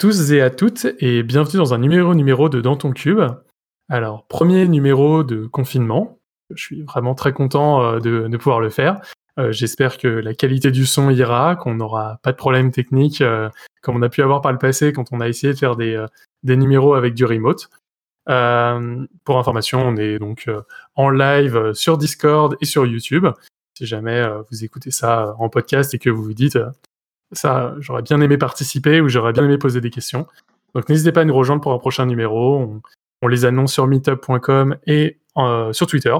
tous et à toutes et bienvenue dans un numéro numéro de Dans ton cube. Alors, premier numéro de confinement. Je suis vraiment très content euh, de, pouvoir le faire. Euh, j'espère que la qualité du son ira, qu'on n'aura pas de problème technique euh, comme on a pu avoir par le passé quand on a essayé de faire des, des numéros avec du remote. pour information, on est donc en live sur Discord et sur YouTube. Si jamais vous écoutez ça en podcast et que vous vous dites ça, j'aurais bien aimé participer ou j'aurais bien aimé poser des questions. Donc n'hésitez pas à nous rejoindre pour un prochain numéro. On, les annonce sur meetup.com et euh, sur Twitter.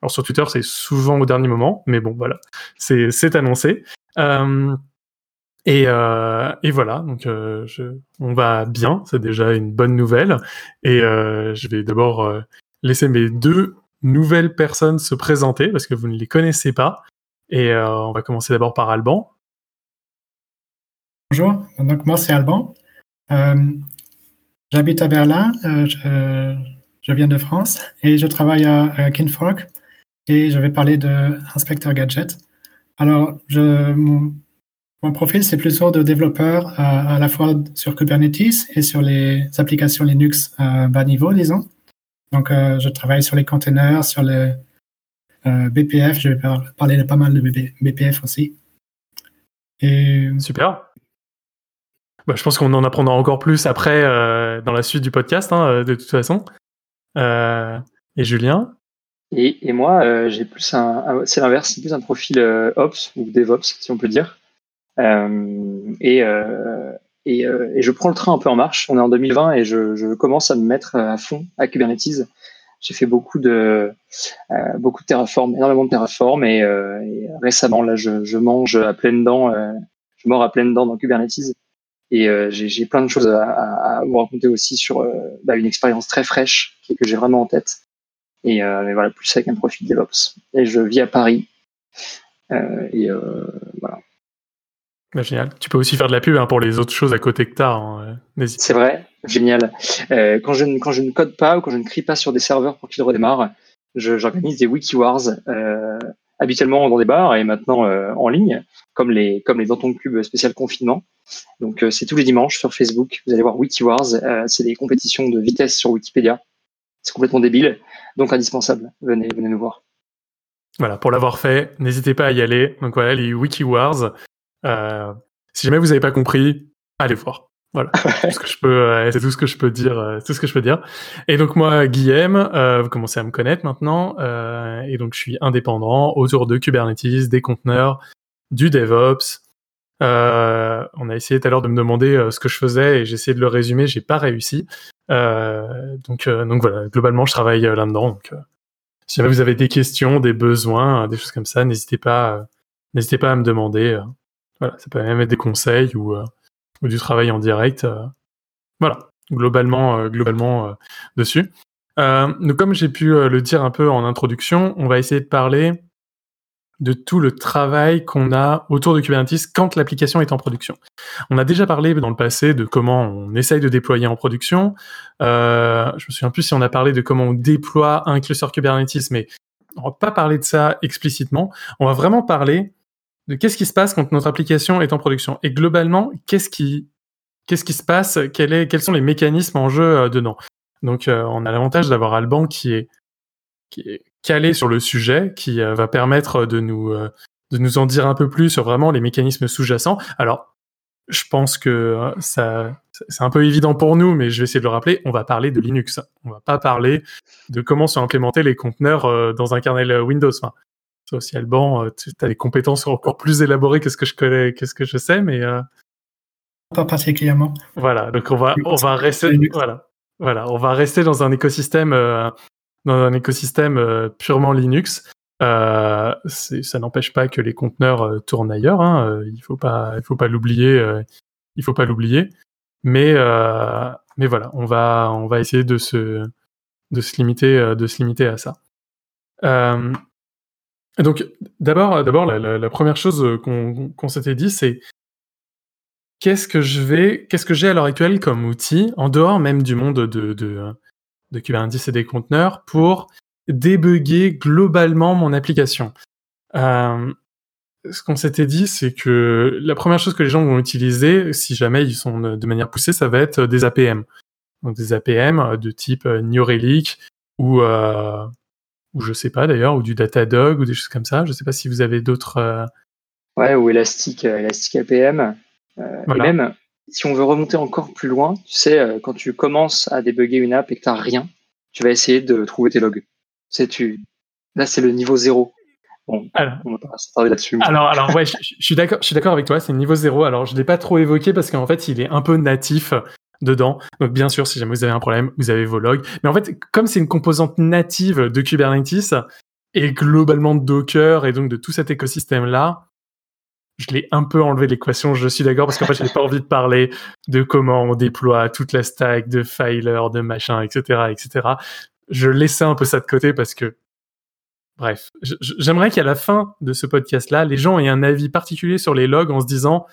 Alors sur Twitter, c'est souvent au dernier moment, mais bon, voilà, c'est annoncé. Euh, et, euh, et, voilà, donc on va bien, c'est déjà une bonne nouvelle. Et je vais d'abord laisser mes deux nouvelles personnes se présenter parce que vous ne les connaissez pas. Et on va commencer d'abord par Alban. Bonjour, donc moi c'est Alban. Euh, j'habite à Berlin, euh, je, viens de France et je travaille à, Kinfork et je vais parler de Inspector Gadget. Alors, mon, profil c'est plutôt de développeur à, la fois sur Kubernetes et sur les applications Linux bas niveau, disons. Donc, euh, je travaille sur les containers, sur le BPF, je vais parler de pas mal de BPF aussi. Et, Super. Bah, je pense qu'on en apprendra encore plus après euh, dans la suite du podcast, hein, euh, de toute façon. Euh, et Julien? Et, moi, j'ai plus un, c'est l'inverse, c'est plus un profil Ops ou DevOps, si on peut dire. Et, et, je prends le train un peu en marche. On est en 2020 et je, commence à me mettre à fond à Kubernetes. J'ai fait beaucoup de beaucoup de Terraform, énormément de Terraform et, récemment là, je, je, mange à pleines dents, je mords à pleines dents dans Kubernetes. Et euh, j'ai plein de choses à, à, vous raconter aussi sur euh, bah, une expérience très fraîche que j'ai vraiment en tête. Et euh, voilà, plus avec un profil DevOps. Et je vis à Paris. et voilà. Bah, génial. Tu peux aussi faire de la pub hein, pour les autres choses à côté que tu as. Hein. C'est vrai, génial. quand, je ne, quand je ne code pas ou quand je ne crie pas sur des serveurs pour qu'ils redémarrent, j'organise des WikiWars habituellement dans des bars et maintenant en ligne, comme les, comme les dans ton cube spécial confinement. Donc euh, c'est tous les dimanches sur Facebook. Vous allez voir WikiWars. Euh, c'est des compétitions de vitesse sur Wikipédia. C'est complètement débile, donc indispensable. Venez, venez nous voir. Voilà, pour l'avoir fait, n'hésitez pas à y aller. Donc voilà, les WikiWars. Euh, si jamais vous n'avez pas compris, allez voir. Voilà, c'est tout ce que je peux, c'est tout ce que je peux dire, tout ce que je peux dire. Et donc moi, Guillaume, vous commencez à me connaître maintenant, et donc je suis indépendant autour de Kubernetes, des conteneurs, du DevOps, euh, on a essayé tout à l'heure de me demander euh, ce que je faisais et j'ai essayé de le résumer, j'ai pas réussi. Euh, donc, donc voilà, globalement, je travaille là-dedans. Donc, si jamais vous avez des questions, des besoins, des choses comme ça, n'hésitez pas, n'hésitez pas à me demander. voilà, ça peut même être des conseils ou, du travail en direct. voilà, globalement, globalement dessus. donc, comme j'ai pu le dire un peu en introduction, on va essayer de parler de tout le travail qu'on a autour de Kubernetes quand l'application est en production. On a déjà parlé dans le passé de comment on essaye de déployer en production. Euh, je me souviens plus si on a parlé de comment on déploie un cluster Kubernetes, mais on va pas parler de ça explicitement. On va vraiment parler qu'est-ce qui se passe quand notre application est en production et globalement qu'est-ce qui qu'est-ce qui se passe, quels sont les mécanismes en jeu euh, dedans? Donc euh, on a l'avantage d'avoir Alban qui est calé sur le sujet, qui euh, va permettre de nous, de nous en dire un peu plus sur vraiment les mécanismes sous-jacents. Alors, je pense que ça, c'est un peu évident pour nous, mais je vais essayer de le rappeler. On va parler de Linux. On va pas parler de comment sont implémentés les conteneurs dans un kernel Windows. Toi aussi, Alban, tu as des compétences encore plus élaborées que ce que je connais, que ce que je sais, mais pas particulièrement. Voilà, donc on va, on va rester, voilà, voilà, on va rester dans un écosystème dans un écosystème euh, purement Linux, euh, ça n'empêche pas que les conteneurs euh, tournent ailleurs. Hein, il faut pas, il faut pas l'oublier. il faut pas l'oublier. Mais mais voilà, on va on va essayer de se de se limiter de se limiter à ça. Donc d'abord d'abord la, première chose qu'on s'était dit c'est qu'est-ce que je vais qu'est-ce que j'ai à l'heure actuelle comme outil en dehors même du monde de, Kubernetes et des conteneurs pour débugger globalement mon application. Euh, ce qu'on s'était dit, c'est que la première chose que les gens vont utiliser, si jamais ils sont de manière poussée, ça va être des APM. Donc des APM de type New Relic ou ou je sais pas d'ailleurs, ou du Datadog ou des choses comme ça. Je sais pas si vous avez d'autres. Ouais, ou Elastic, Elastic APM. Et même si on veut remonter encore plus loin, tu sais, quand tu commences à débugger une app et que tu n'as rien, tu vas essayer de trouver tes logs. Tu tu... Là, c'est le niveau zéro. Bon, alors, on va pas s'attarder là-dessus. Alors, alors, ouais, je, suis d'accord, je suis d'accord avec toi. C'est le niveau zéro. Alors, je l'ai pas trop évoqué parce qu'en fait, il est un peu natif dedans. Donc, bien sûr, si jamais vous avez un problème, vous avez vos logs. Mais en fait, comme c'est une composante native de Kubernetes et globalement de Docker et donc de tout cet écosystème-là, je l'ai un peu enlevé de l'équation, je suis d'accord, parce qu'en fait, je n'ai pas envie de parler de comment on déploie toute la stack, de filer, de machin, etc., etc. Je laissais un peu ça de côté parce que, bref, j'aimerais qu'à la fin de ce podcast-là, les gens aient un avis particulier sur les logs en se disant,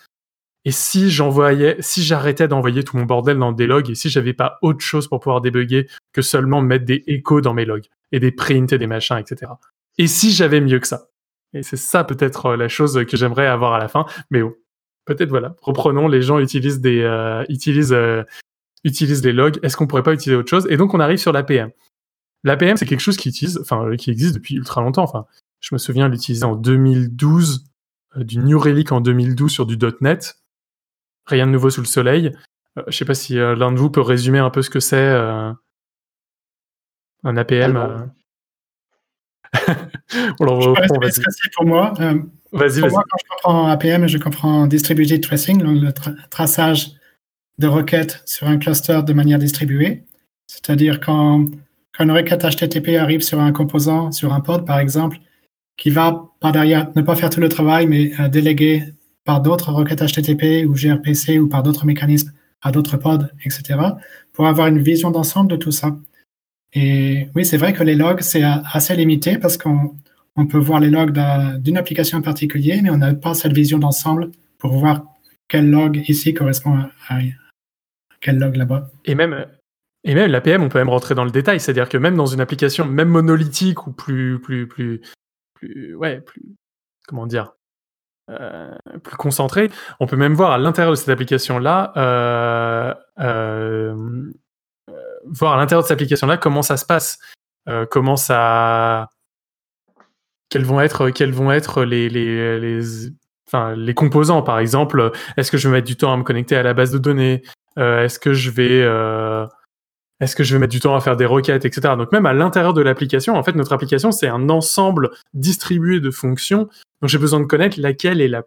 et si j'envoyais, si j'arrêtais d'envoyer tout mon bordel dans des logs et si j'avais pas autre chose pour pouvoir débugger que seulement mettre des échos dans mes logs et des prints et des machins, etc. Et si j'avais mieux que ça? Et c'est ça peut-être euh, la chose que j'aimerais avoir à la fin. Mais oh, peut-être voilà, reprenons, les gens utilisent des euh, utilisent euh, utilisent les logs. Est-ce qu'on pourrait pas utiliser autre chose? Et donc on arrive sur l'APM. L'APM c'est quelque chose qui utilise, enfin qui existe depuis ultra longtemps. Enfin, je me souviens l'utiliser en 2012, du New Relic en 2012 sur du .NET. Rien de nouveau sous le soleil. je sais pas si l'un de vous peut résumer un peu ce que c'est un APM. on pour moi. Euh, vas-y, vas-y. Moi, quand je comprends APM, je comprends Distributed Tracing, le traçage de requêtes sur un cluster de manière distribuée. C'est-à-dire quand, quand une requête HTTP arrive sur un composant, sur un pod par exemple, qui va par derrière ne pas faire tout le travail, mais euh, déléguer par d'autres requêtes HTTP ou gRPC ou par d'autres mécanismes à d'autres pods, etc., pour avoir une vision d'ensemble de tout ça. Et oui, c'est vrai que les logs, c'est assez limité parce qu'on peut voir les logs d'une application en particulier, mais on n'a pas cette vision d'ensemble pour voir quel log ici correspond à, quel log là-bas. Et même, et même l'APM, on peut même rentrer dans le détail, c'est-à-dire que même dans une application, même monolithique ou plus, plus, plus, plus ouais, plus, comment dire, euh, plus concentrée, on peut même voir à l'intérieur de cette application-là euh, euh, voir à l'intérieur de cette application-là comment ça se passe, comment ça, quels vont être, quels vont être les, les, les, enfin, les composants, par exemple. Est-ce que je vais mettre du temps à me connecter à la base de données? Est-ce que je vais, est-ce que je vais mettre du temps à faire des requêtes, etc. Donc même à l'intérieur de l'application, en fait, notre application c'est un ensemble distribué de fonctions. Donc j'ai besoin de connaître laquelle est la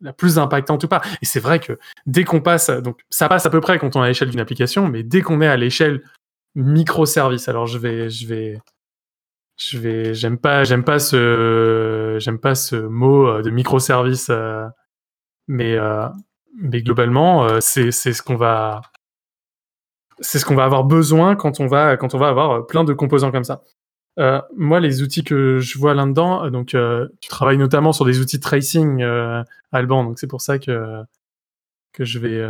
la plus impactante ou pas. Et c'est vrai que dès qu'on passe, donc ça passe à peu près quand on est à l'échelle d'une application, mais dès qu'on est à l'échelle microservice, alors je vais, je vais, je vais, j'aime pas, j'aime pas ce, j'aime pas ce mot euh, de microservice, euh, mais, euh, mais globalement, c'est, c'est ce qu'on va, c'est ce qu'on va avoir besoin quand on va, quand on va avoir plein de composants comme ça. Euh, moi, les outils que je vois là-dedans, euh, donc euh, tu travailles notamment sur des outils de tracing, Alban, donc c'est pour ça que, que je vais.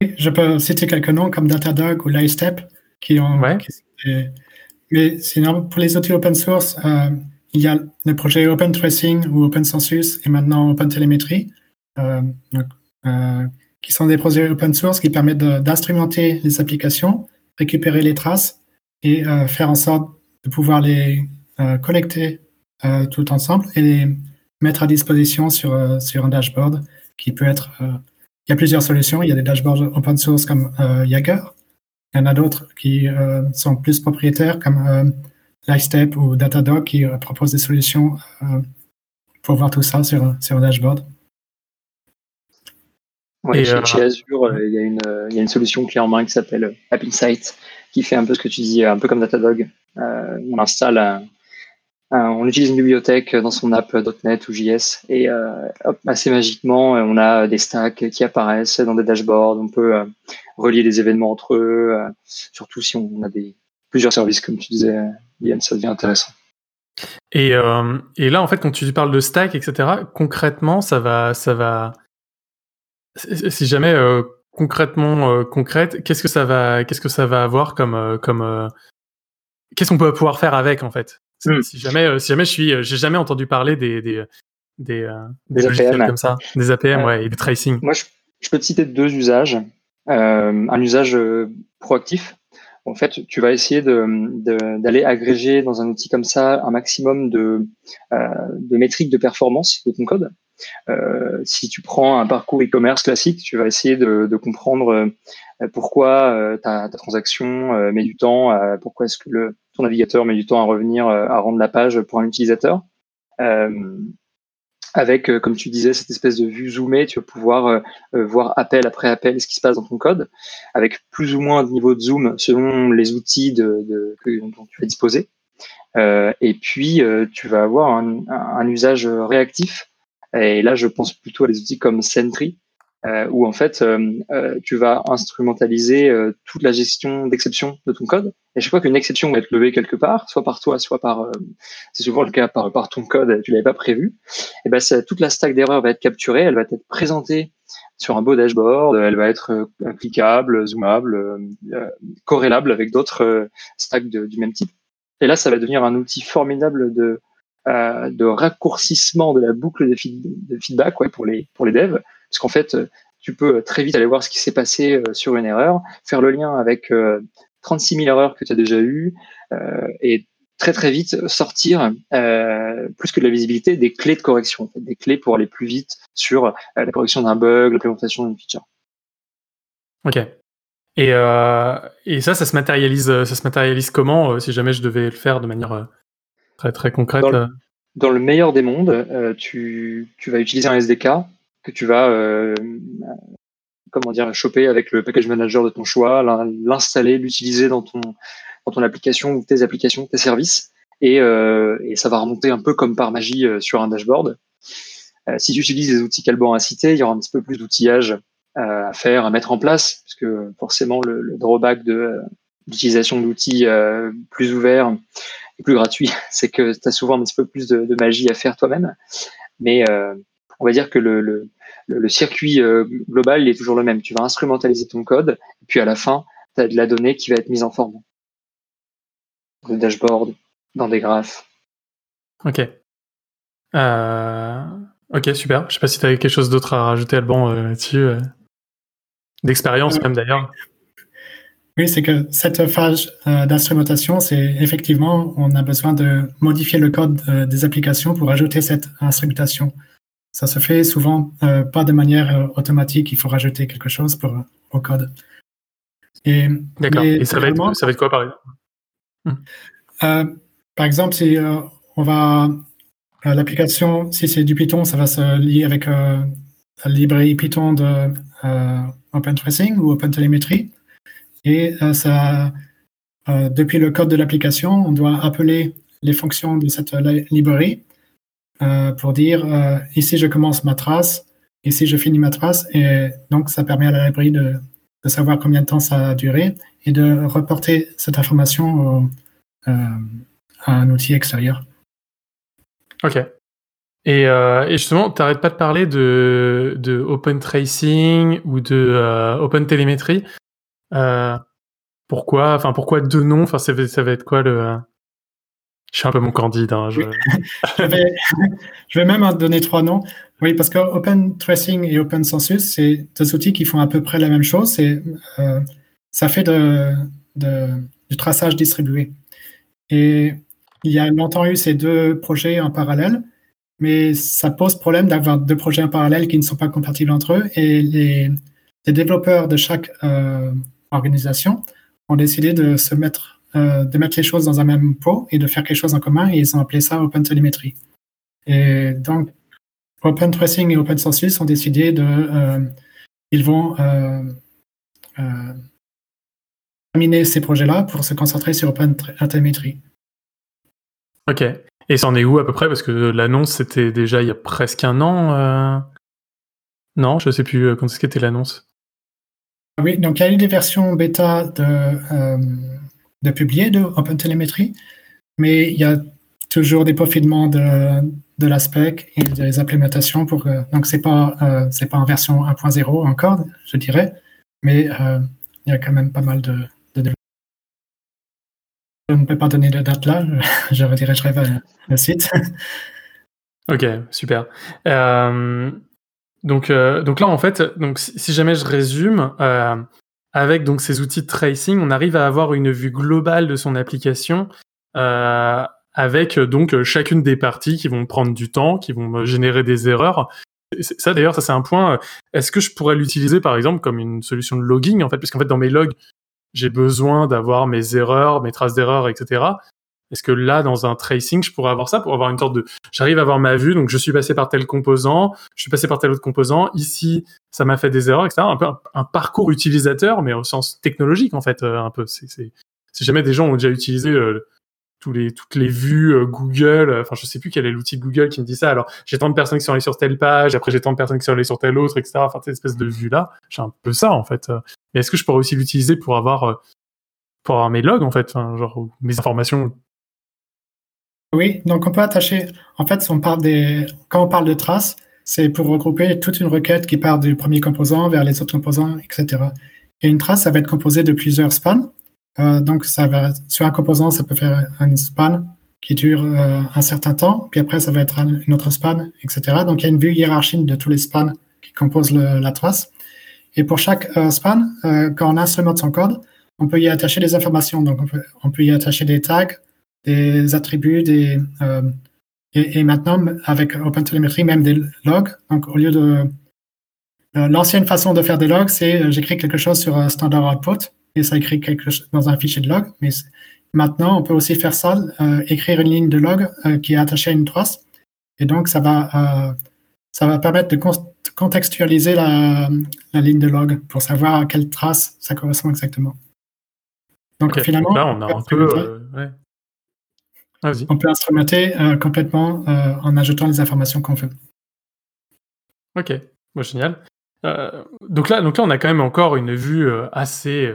Je peux citer quelques noms comme Datadog ou Lightstep qui ont. mais sinon, pour les outils open source, il y a le projet Open Tracing ou Open Census et maintenant Open Telemetry, qui sont des projets open source qui permettent d'instrumenter les applications, récupérer les traces et euh, faire en sorte de pouvoir les euh, connecter euh, tout ensemble et les mettre à disposition sur, sur un dashboard qui peut être. il y a plusieurs solutions. Il y a des dashboards open source comme Yager. Il y en a d'autres qui sont plus propriétaires comme Lightstep ou Datadog qui proposent des solutions pour voir tout ça sur un dashboard. Ouais, chez, Azure, il, y a une, il y a une solution clé en main qui s'appelle App Insight, qui fait un peu ce que tu dis, un peu comme Datadog. Euh, on installe on utilise une bibliothèque dans son app .NET ou JS et euh, assez magiquement, on a des stacks qui apparaissent dans des dashboards. On peut euh, relier des événements entre eux, surtout si on a des plusieurs services, comme tu disais, Yann, ça devient intéressant. Et, et, là, en fait, quand tu parles de stack, etc., concrètement, ça va, ça va. Si jamais concrètement euh, concrète, qu'est-ce que ça va, qu'est-ce que ça va avoir comme euh, comme euh, qu'est-ce qu'on peut pouvoir faire avec en fait? Hmm. Si jamais, si jamais je suis, j'ai jamais entendu parler des des des, Des logiciels APM. comme ça, des APM, Ouais. ouais, et des tracing. Moi, je, je peux te citer deux usages. Euh, un usage euh, proactif. En fait, tu vas essayer d'aller agréger dans un outil comme ça un maximum de, euh, de métriques de performance de ton code. Euh, si tu prends un parcours e-commerce classique, tu vas essayer de, comprendre euh, pourquoi euh, ta, transaction met du temps, pourquoi est-ce que ton navigateur met du temps à revenir, à rendre la page pour un utilisateur. Avec, comme tu disais, cette espèce de vue zoomée, tu vas pouvoir voir appel après appel ce qui se passe dans ton code, avec plus ou moins de niveau de zoom selon les outils dont tu vas disposer. Et puis, tu vas avoir un usage réactif. Et là, je pense plutôt à des outils comme Sentry, euh, où en fait, euh, euh, tu vas instrumentaliser toute la gestion d'exception de ton code. Et chaque fois qu'une exception va être levée quelque part, soit par toi, soit par, c'est souvent le cas par, ton code, tu l'avais pas prévu, et ben ça- toute la stack d'erreurs va être capturée, elle va être présentée sur un beau dashboard, elle va être cliquable, zoomable, corrélable avec d'autres stacks du même type. Et là, ça va devenir un outil formidable de, euh, de raccourcissement de la boucle de, feed- de feedback ouais, pour, les, pour les devs, parce qu'en fait, euh, tu peux très vite aller voir ce qui s'est passé euh, sur une erreur, faire le lien avec euh, 36 000 erreurs que tu as déjà eues, et très très vite sortir, euh, plus que de la visibilité, des clés de correction, des clés pour aller plus vite sur la correction d'un bug, l'implémentation d'une feature. Ok. Et, euh, et ça, ça se matérialise, ça se matérialise comment si jamais je devais le faire de manière très très concrète Dans le- euh Dans le meilleur des mondes, euh, tu, tu vas utiliser un SDK que tu vas euh, comment dire choper avec le package manager de ton choix, l'in- l'installer, l'utiliser dans ton dans ton application ou tes applications, tes services, et, euh, et ça va remonter un peu comme par magie sur un dashboard. Si tu utilises les outils qu'Alban a cités, il y aura un petit peu plus d'outillage à faire, à mettre en place, parce que forcément le, le drawback de l'utilisation d'outils euh, plus ouverts et plus gratuits, c'est que tu as souvent un petit peu plus de, de magie à faire toi-même. Mais euh, on va dire que le, le, le- le circuit euh, global il est toujours le même. Tu vas instrumentaliser ton code, et puis à la fin, tu as de la donnée qui va être mise en forme. Dans des dashboards, dans des graphes. Ok. Euh, Ok, super. Je sais pas si tu avais quelque chose d'autre à rajouter, Alban, euh, là-dessus. euh, D'expérience, même d'ailleurs. Oui, c'est que cette phase euh, d'instrumentation, c'est effectivement, on a besoin de modifier le code euh, des applications pour ajouter cette instrumentation. Ça se fait souvent euh, pas de manière automatique, il faut rajouter quelque chose pour, au code. Et, D'accord. Et ça va, être, ça va être quoi, par exemple? Euh, par exemple, si on va l'application, si c'est du Python, ça va se lier avec la librairie Python de OpenTracing ou OpenTelemetry. Et euh, ça, euh, depuis le code de l'application, on doit appeler les fonctions de cette li- librairie euh, pour dire ici je commence ma trace, ici je finis ma trace. Et donc ça permet à la librairie de, savoir combien de temps ça a duré et de reporter cette information à un outil extérieur. Ok. Et, justement, tu n'arrêtes pas de parler de, Open Tracing ou de Open Telemetry. Euh, pourquoi, enfin, pourquoi deux noms? Enfin, ça, va- être quoi le euh, Je suis un peu mon candide. Hein, je... vais, je vais même donner trois noms. Oui, parce que Open Tracing et Open Census, c'est deux outils qui font à peu près la même chose. C'est, euh, ça fait de, du traçage distribué. Et il y a longtemps eu ces deux projets en parallèle, mais ça pose problème d'avoir deux projets en parallèle qui ne sont pas compatibles entre eux. Et les, développeurs de chaque organisation ont décidé de se mettre, euh, de mettre les choses dans un même pot et de faire quelque chose en commun, et ils ont appelé ça Open Telemetry. Et donc, Open Tracing et Open Census ont décidé de, euh, ils vont euh, terminer ces projets-là pour se concentrer sur Open Telemetry. Ok. Et ça en est où à peu près? Parce que l'annonce, c'était déjà il y a presque un an. Non, je sais plus quand est-ce qu'était l'annonce? Oui, donc il y a eu des versions bêta de, euh, de de OpenTelemetry, mais il y a toujours des peaufinements de, de la spec et des implémentations pour que, donc c'est pas euh, pas en version 1.0 encore, je dirais, mais euh, il y a quand même pas mal de, de je ne peux pas donner de date là, je redirigerai vers le site. Ok, super. Euh, donc, euh, donc là, en fait, donc, si, jamais je résume, euh, avec donc ces outils de tracing, on arrive à avoir une vue globale de son application avec donc chacune des parties qui vont prendre du temps, qui vont générer des erreurs. Ça d'ailleurs, ça c'est un point. Est-ce que je pourrais l'utiliser par exemple comme une solution de logging en fait, puisqu'en fait dans mes logs, j'ai besoin d'avoir mes erreurs, mes traces d'erreurs, etc. Est-ce que là, dans un tracing, je pourrais avoir ça pour avoir une sorte de, j'arrive à avoir ma vue, donc je suis passé par tel composant, je suis passé par tel autre composant, ici, ça m'a fait des erreurs, etc. Un peu un, parcours utilisateur, mais au sens technologique, en fait, euh, un peu. C'est, si jamais des gens ont déjà utilisé euh, tous les, toutes les vues euh, Google, enfin, je sais plus quel est l'outil de Google qui me dit ça. Alors, j'ai tant de personnes qui sont allées sur telle page, après j'ai tant de personnes qui sont allées sur telle autre, etc. Enfin, cette espèce de vue-là, j'ai un peu ça, en fait. Mais est-ce que je pourrais aussi l'utiliser pour avoir, pour avoir mes logs, en fait, genre, mes informations oui, donc on peut attacher. En fait, on parle quand on parle de traces, c'est pour regrouper toute une requête qui part du premier composant vers les autres composants, etc. Et une trace, ça va être composé de plusieurs spans. Euh, donc, ça va, sur un composant, ça peut faire un span qui dure euh, un certain temps, puis après, ça va être une autre span, etc. Donc, il y a une vue hiérarchique de tous les spans qui composent la trace. Et pour chaque euh, span, quand on instrumente son code, on peut y attacher des informations. Donc, on peut y attacher des tags, des attributs, des, euh, et, maintenant, avec OpenTelemetry, même des logs. Donc, au lieu de. Euh, l'ancienne façon de faire des logs, c'est euh, j'écris quelque chose sur un standard output et ça écrit quelque chose dans un fichier de log. Mais maintenant, on peut aussi faire ça, écrire une ligne de log qui est attachée à une trace. Et donc, ça va, ça va permettre de contextualiser la, la, ligne de log pour savoir à quelle trace ça correspond exactement. Donc, finalement, là, on a un peu. On peut instrumenter euh, complètement euh, en ajoutant les informations qu'on veut. Ok, génial. Euh, donc, là, donc là, on a quand même encore une vue assez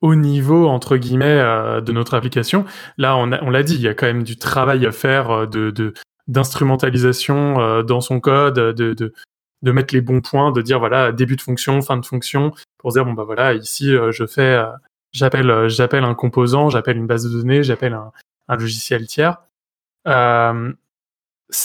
haut niveau, entre guillemets, de notre application. Là, on, on l'a dit, il y a quand même du travail à faire de, d'instrumentalisation dans son code, de, de, de, mettre les bons points, de dire voilà début de fonction, fin de fonction, pour dire bon bah voilà ici je fais, j'appelle j'appelle un composant, j'appelle une base de données, j'appelle un, un logiciel tiers. Euh,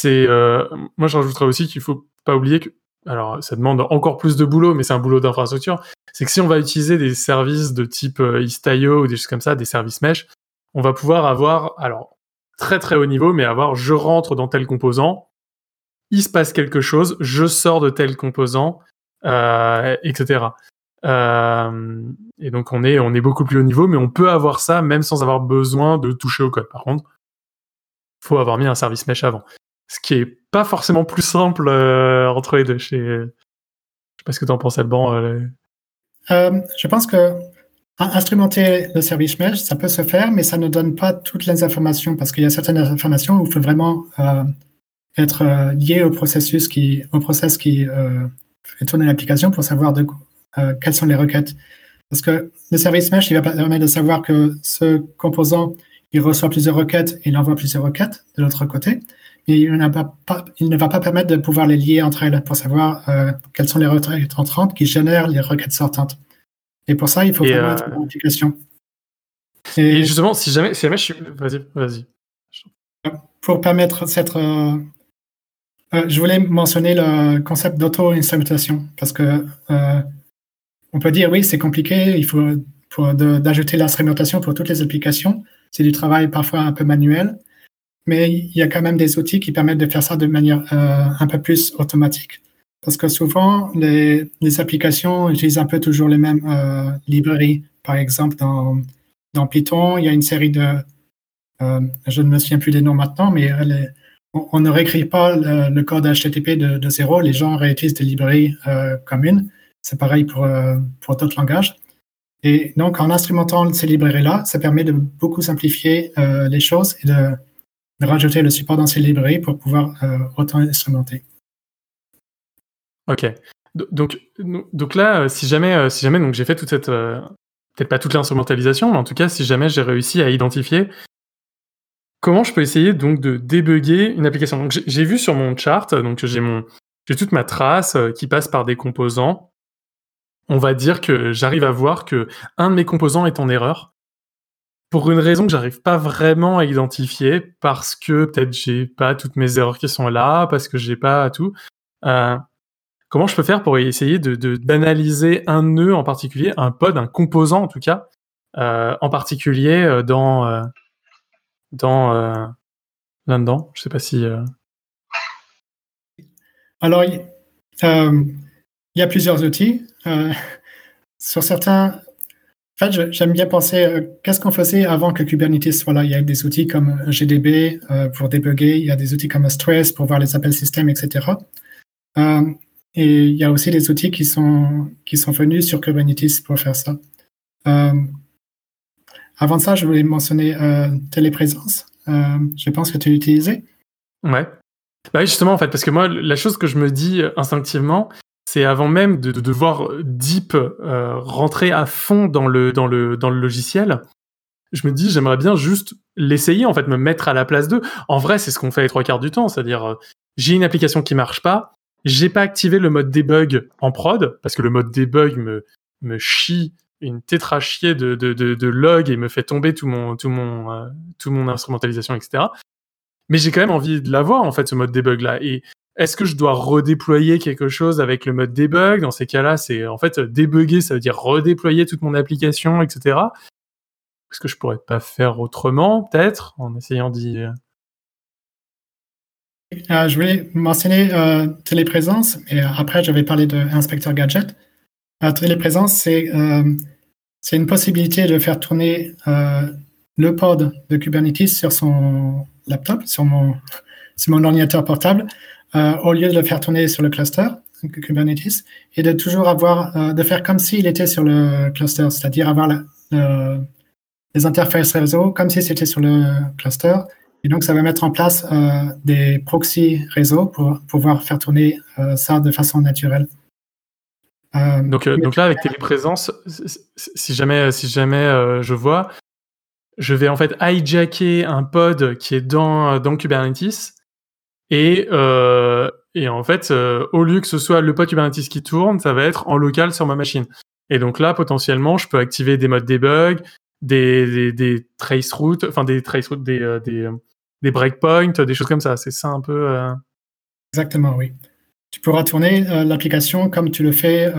euh, moi, je rajouterais aussi qu'il faut pas oublier que, alors, ça demande encore plus de boulot, mais c'est un boulot d'infrastructure. C'est que si on va utiliser des services de type euh, Istio ou des choses comme ça, des services mesh, on va pouvoir avoir, alors, très très haut niveau, mais avoir je rentre dans tel composant, il se passe quelque chose, je sors de tel composant, etc. Euh, et donc on est, on est beaucoup plus haut niveau, mais on peut avoir ça même sans avoir besoin de toucher au code. Par contre, faut avoir mis un service mesh avant. Ce qui est pas forcément plus simple euh, entre les deux. Je sais pas ce que tu en penses, Alban. Euh... Euh, je pense que instrumenter le service mesh, ça peut se faire, mais ça ne donne pas toutes les informations parce qu'il y a certaines informations où il faut vraiment être lié au processus qui, au process qui fait tourner l'application pour savoir de, euh, quelles sont les requêtes. Parce que le service mesh, il va permettre de savoir que ce composant, il reçoit plusieurs requêtes et il envoie plusieurs requêtes de l'autre côté. Mais il, pas, il, ne va pas permettre de pouvoir les lier entre elles pour savoir euh, quelles sont les requêtes entrantes qui génèrent les requêtes sortantes. Et pour ça, il faut faire euh... une application. Et, justement, si jamais, si jamais je suis. Vas-y, vas-y. Pour permettre cette. Euh, je voulais mentionner le concept d'auto-instrumentation parce que on peut dire oui, c'est compliqué, il faut d'ajouter l'instrumentation pour toutes les applications. C'est du travail parfois un peu manuel, mais il y a quand même des outils qui permettent de faire ça de manière euh, un peu plus automatique. Parce que souvent, les, applications utilisent un peu toujours les mêmes euh, librairies. Par exemple, dans, dans Python, il y a une série de... Euh, je ne me souviens plus des noms maintenant, mais on, ne réécrit pas le, code HTTP de, de, zéro. Les gens réutilisent des librairies communes. C'est pareil pour, euh, pour d'autres langages. Et donc, en instrumentant ces librairies-là, ça permet de beaucoup simplifier euh, les choses et de, rajouter le support dans ces librairies pour pouvoir euh, autant instrumenter. Ok. Donc, donc là, si jamais, si jamais donc j'ai fait toute cette, peut-être pas toute l'instrumentalisation, mais en tout cas, si jamais j'ai réussi à identifier comment je peux essayer donc de débugger une application? Donc j'ai vu sur mon chart, donc j'ai toute ma trace qui passe par des composants on va dire que j'arrive à voir que un de mes composants est en erreur. pour une raison que j'arrive pas vraiment à identifier, parce que peut-être j'ai pas toutes mes erreurs qui sont là, parce que j'ai pas tout. Euh, comment je peux faire pour essayer de d'analyser un nœud en particulier, un pod, un composant en tout cas, euh, en particulier euh, dans euh, dans euh, là-dedans? Je sais pas si. Alors, il euh, y a plusieurs outils. Euh, sur certains, en fait, j'aime bien penser euh, qu'est-ce qu'on faisait avant que Kubernetes soit là? Il y a des outils comme GDB euh, pour débugger, il y a des outils comme Stress pour voir les appels système, etc. Euh, et il y a aussi des outils qui sont, qui sont venus sur Kubernetes pour faire ça. Euh, avant ça, je voulais mentionner euh, téléprésence. Euh, je pense que tu l'utilisais. Ouais. Bah oui, justement, en fait, parce que moi, la chose que je me dis euh, instinctivement, c'est avant même de, voir Deep euh, rentrer à fond dans le, logiciel, je me dis, j'aimerais bien juste l'essayer, en fait, me mettre à la place d'eux. En vrai, c'est ce qu'on fait les trois quarts du temps, c'est-à-dire, euh, j'ai une application qui marche pas, j'ai pas activé le mode debug en prod, parce que le mode debug me, chie une tétrachier de, de, et me fait tomber tout mon, euh, instrumentalisation, etc. Mais j'ai quand même envie de l'avoir, en fait, ce mode debug là. Et est-ce que je dois redéployer quelque chose avec le mode debug? Dans ces cas-là, c'est en fait débugger, ça veut dire redéployer toute mon application, etc. Est-ce que je pourrais pas faire autrement, peut-être, en essayant d'y. euh, Euh, je voulais mentionner euh, téléprésence, et après je vais parler de inspecteur gadget. Téléprésence, c'est une possibilité de faire tourner le pod de Kubernetes sur son laptop, sur mon, sur mon ordinateur portable, euh, au lieu de le faire tourner sur le cluster Kubernetes, et de toujours avoir, euh, de faire comme s'il était sur le cluster, c'est-à-dire avoir la- le- les interfaces réseau comme si c'était sur le cluster, et donc, ça va mettre en place euh, des proxys réseau pour pouvoir faire tourner ça de façon naturelle. Donc, donc là, avec téléprésence, si- jamais, si jamais je vois, je vais en fait hijacker un pod qui est dans, dans Kubernetes et, euh, et en fait, euh, au lieu que ce soit le pod Kubernetes qui tourne, ça va être en local sur ma machine. Et donc là, potentiellement, je peux activer des modes debug, des, des, trace routes, enfin des trace des, euh, des, des breakpoints, des choses comme ça. C'est ça un peu. Exactement, oui. Tu pourras tourner l'application comme tu le fais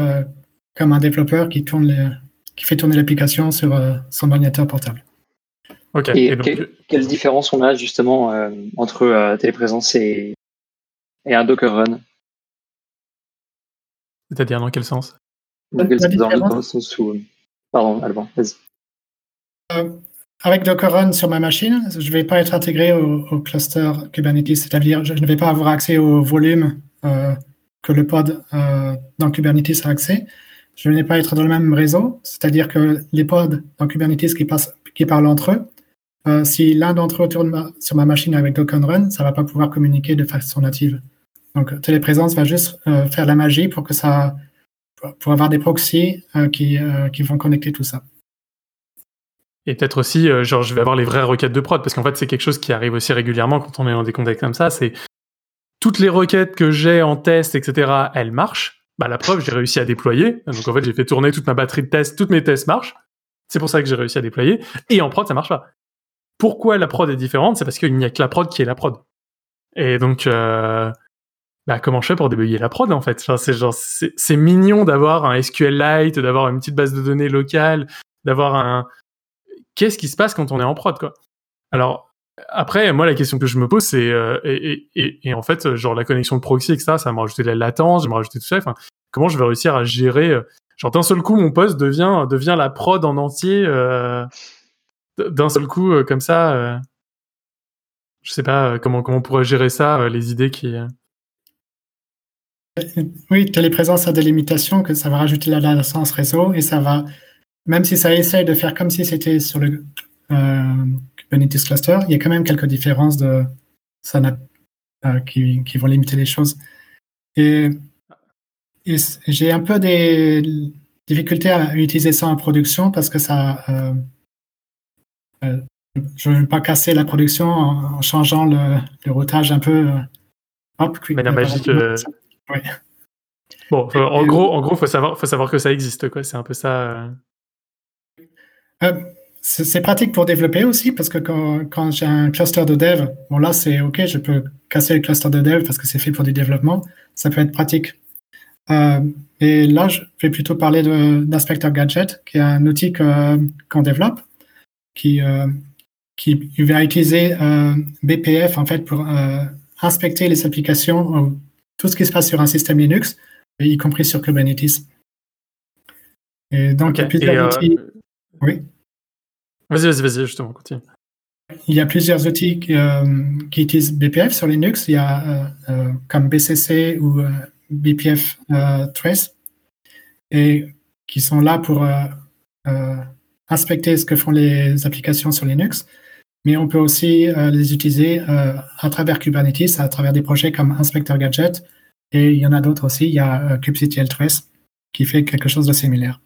comme un développeur qui, tourne les- qui fait tourner l'application sur son ordinateur portable. Et, Et donc, que- quelle différence on a justement euh, entre euh, téléprésence et, et un Docker Run? C'est-à-dire dans quel sens? Dans quel dans- le sens où- Pardon, Alban, vas-y. Euh, avec Docker Run sur ma machine, je ne vais pas être intégré au, au cluster Kubernetes, c'est-à-dire je ne vais pas avoir accès au volume euh, que le pod euh, dans Kubernetes a accès. Je ne vais pas être dans le même réseau, c'est-à-dire que les pods dans Kubernetes qui, passent, qui parlent entre eux, euh, si l'un d'entre eux tourne sur ma machine avec Docker Run, ça ne va pas pouvoir communiquer de façon native. Donc téléprésence va juste euh, faire la magie pour que ça, pour- avoir des proxys euh, qui, euh, qui vont connecter tout ça. Et peut-être aussi, euh, genre, je vais avoir les vraies requêtes de prod, parce qu'en fait, c'est quelque chose qui arrive aussi régulièrement quand on est dans des contextes comme ça. C'est toutes les requêtes que j'ai en test, etc., elles marchent. Bah, la preuve, j'ai réussi à déployer. Donc, en fait, j'ai fait tourner toute ma batterie de tests, toutes mes tests marchent. C'est pour ça que j'ai réussi à déployer. Et en prod, ça marche pas. Pourquoi la prod est différente C'est parce qu'il n'y a que la prod qui est la prod. Et donc, euh, bah, comment je fais pour débugger la prod, en fait? C'est genre, c'est mignon d'avoir un SQLite, d'avoir une petite base de données locale, d'avoir un, qu'est-ce qui se passe quand on est en prod quoi? Alors après, moi la question que je me pose c'est euh, et, en fait euh, genre la connexion de proxy etc ça va me rajouter de la latence, je me tout ça. Comment je vais réussir à gérer euh, genre d'un seul coup mon poste devient devient la prod en entier d'un seul coup euh, comme ça. euh, je sais pas euh, comment comment on pourrait gérer ça, euh, les idées qui. Oui, téléprésence a des limitations, que ça va rajouter la latence réseau et ça va, même si ça essaye de faire comme si c'était sur le Kubernetes cluster, il y a quand même quelques différences de ça qui, qui vont limiter les choses. Et, et j'ai un peu des difficultés à utiliser ça en production parce que ça, je ne veux pas casser la production en, en changeant le, le routage un peu. euh, hop, De manière magique, euh, Ouais. Bon, en gros, en gros, faut savoir, faut savoir que ça existe, quoi. C'est un peu ça. euh. Euh, c'est pratique pour développer aussi parce que quand, quand j'ai un cluster de dev, bon là c'est ok, je peux casser le cluster de dev parce que c'est fait pour du développement, ça peut être pratique. Euh, et là, je vais plutôt parler d'Inspector Gadget, qui est un outil qu'on développe, qui, euh, qui va utiliser euh, BPF en fait pour euh, inspecter les applications, tout ce qui se passe sur un système Linux, y compris sur Kubernetes. Et donc, il y a plusieurs outils. Oui. Vas-y, vas-y, vas-y, justement, continue. Il y a plusieurs outils qui, qui, utilisent BPF sur Linux. Il y a comme BCC ou BPF Trace et qui sont là pour inspecter ce que font les applications sur Linux. Mais on peut aussi les utiliser à travers Kubernetes, à travers des projets comme Inspector Gadget. Et il y en a d'autres aussi. Il y a kubectl Trace qui fait quelque chose de similaire.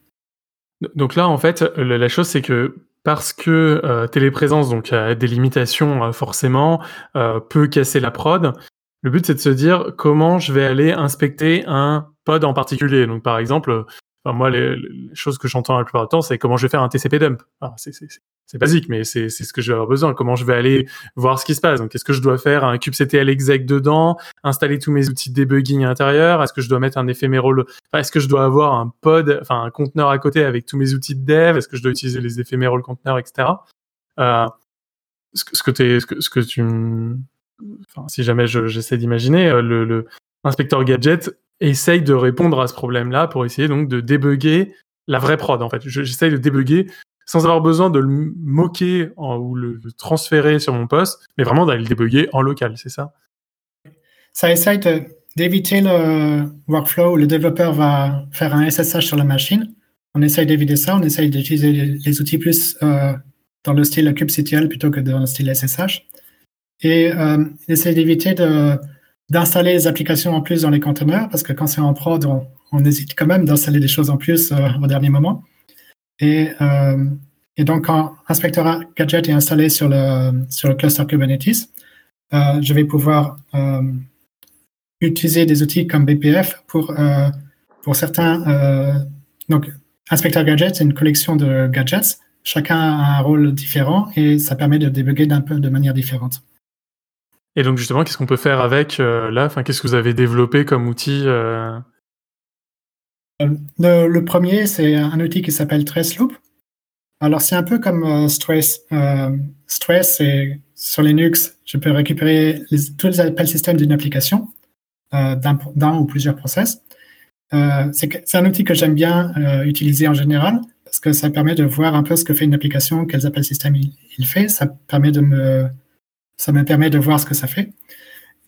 Donc là, en fait, la chose, c'est que parce que téléprésence donc a des limitations forcément, peut casser la prod. Le but, c'est de se dire comment je vais aller inspecter un pod en particulier. Donc, par exemple, moi, les, choses que j'entends la plupart du temps, c'est comment je vais faire un TCP dump. c'est basique, mais c'est ce que je vais avoir besoin. Comment je vais aller voir ce qui se passe. Donc, est-ce que je dois faire un kubectl exec dedans, installer tous mes outils de debugging à l'intérieur? Est-ce que je dois mettre un éphéméral Est-ce que je dois avoir un pod, enfin un conteneur à côté avec tous mes outils de dev? Est-ce que je dois utiliser les éphéméral conteneurs, etc. Euh, ce, que, ce, que ce que tu si jamais j'essaie d'imaginer, euh, le, inspecteur gadget essaye de répondre à ce problème-là pour essayer donc de débugger la vraie prod. En fait, j'essaye de débugger sans avoir besoin de le moquer ou le, transférer sur mon poste, mais vraiment d'aller le débugger en local, c'est ça Ça essaye d'éviter le workflow où le développeur va faire un SSH sur la machine. On essaye d'éviter ça, on essaye d'utiliser les, outils plus euh, dans le style kubectl plutôt que dans le style SSH et euh, essayer d'éviter d'installer les applications en plus dans les conteneurs, parce que quand c'est en prod, on, hésite quand même d'installer des choses en plus euh, au dernier moment. Et, euh, et, donc, quand Inspector Gadget est installé sur le, sur le cluster Kubernetes, euh, je vais pouvoir utiliser des outils comme BPF pour, pour certains. donc, Inspector Gadget, c'est une collection de gadgets. Chacun a un rôle différent et ça permet de débugger d'un peu de manière différente. Et donc justement, qu'est-ce qu'on peut faire avec euh, là? Enfin, Qu'est-ce que vous avez développé comme outil euh? le, premier, c'est un outil qui s'appelle Traceloop. Alors c'est un peu comme euh, Stress. Stress, c'est sur Linux, je peux récupérer tous les appels système d'une application, d'un ou plusieurs process. c'est un outil que j'aime bien utiliser en général parce que ça permet de voir un peu ce que fait une application, quels appels système il fait. Ça permet de me ça me permet de voir ce que ça fait.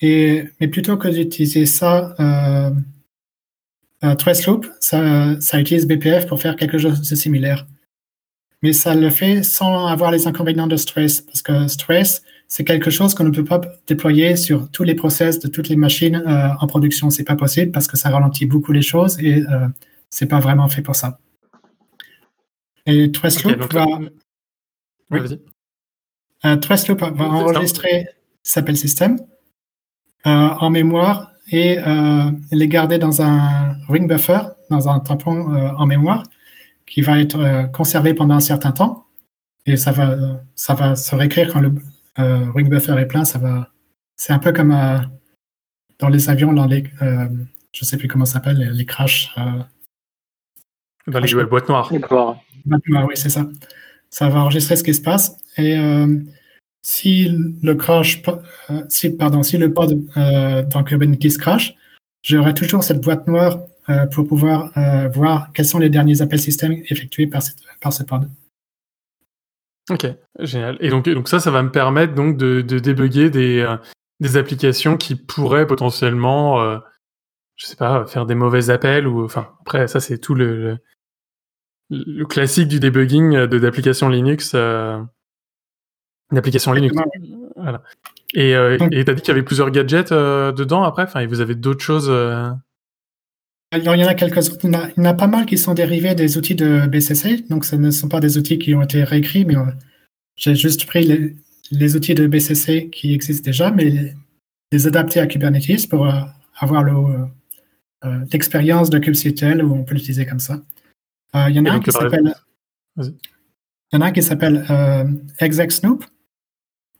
Et, mais plutôt que d'utiliser ça, euh, euh, Traceloop, ça, ça utilise BPF pour faire quelque chose de similaire. Mais ça le fait sans avoir les inconvénients de Stress, parce que Stress, c'est quelque chose qu'on ne peut pas déployer sur tous les process de toutes les machines euh, en production. C'est pas possible parce que ça ralentit beaucoup les choses et euh, c'est pas vraiment fait pour ça. Et Traceloop va. Oui. Euh, Traceloop va enregistrer s'appelle système euh, en mémoire et euh, les garder dans un ring buffer, dans un tampon euh, en mémoire, qui va être euh, conservé pendant un certain temps. Et ça va, ça va se réécrire quand le ring buffer est plein. Ça va, c'est un peu comme dans les avions, dans les, je sais plus comment ça s'appelle, les, les crashs. dans les boîtes noires. Boîtes noires, oui, c'est ça. Ça va enregistrer ce qui se passe et si le crash, euh, si, pardon, si le pod euh, dans Kubernetes crash, j'aurai toujours cette boîte noire euh, pour pouvoir euh, voir quels sont les derniers appels système effectués par, cette, par ce pod. Ok, génial. Et donc, donc ça, ça va me permettre donc de, de débugger des, euh, des applications qui pourraient potentiellement, euh, je sais pas, faire des mauvais appels ou enfin après ça c'est tout le, le, classique du debugging de d'applications Linux. Euh, une application Linux. Voilà. Et euh, tu as dit qu'il y avait plusieurs gadgets euh, dedans après? Enfin, vous avez d'autres choses euh... Il y en a quelques autres. Il y en a, pas mal qui sont dérivés des outils de BCC. Donc, ce ne sont pas des outils qui ont été réécrits, mais euh, j'ai juste pris les, les, outils de BCC qui existent déjà, mais les, adapter à Kubernetes pour euh, avoir l'expérience de kubectl où on peut l'utiliser comme ça. Il y en a un qui s'appelle. Il y en a un qui s'appelle euh, exec-snoop,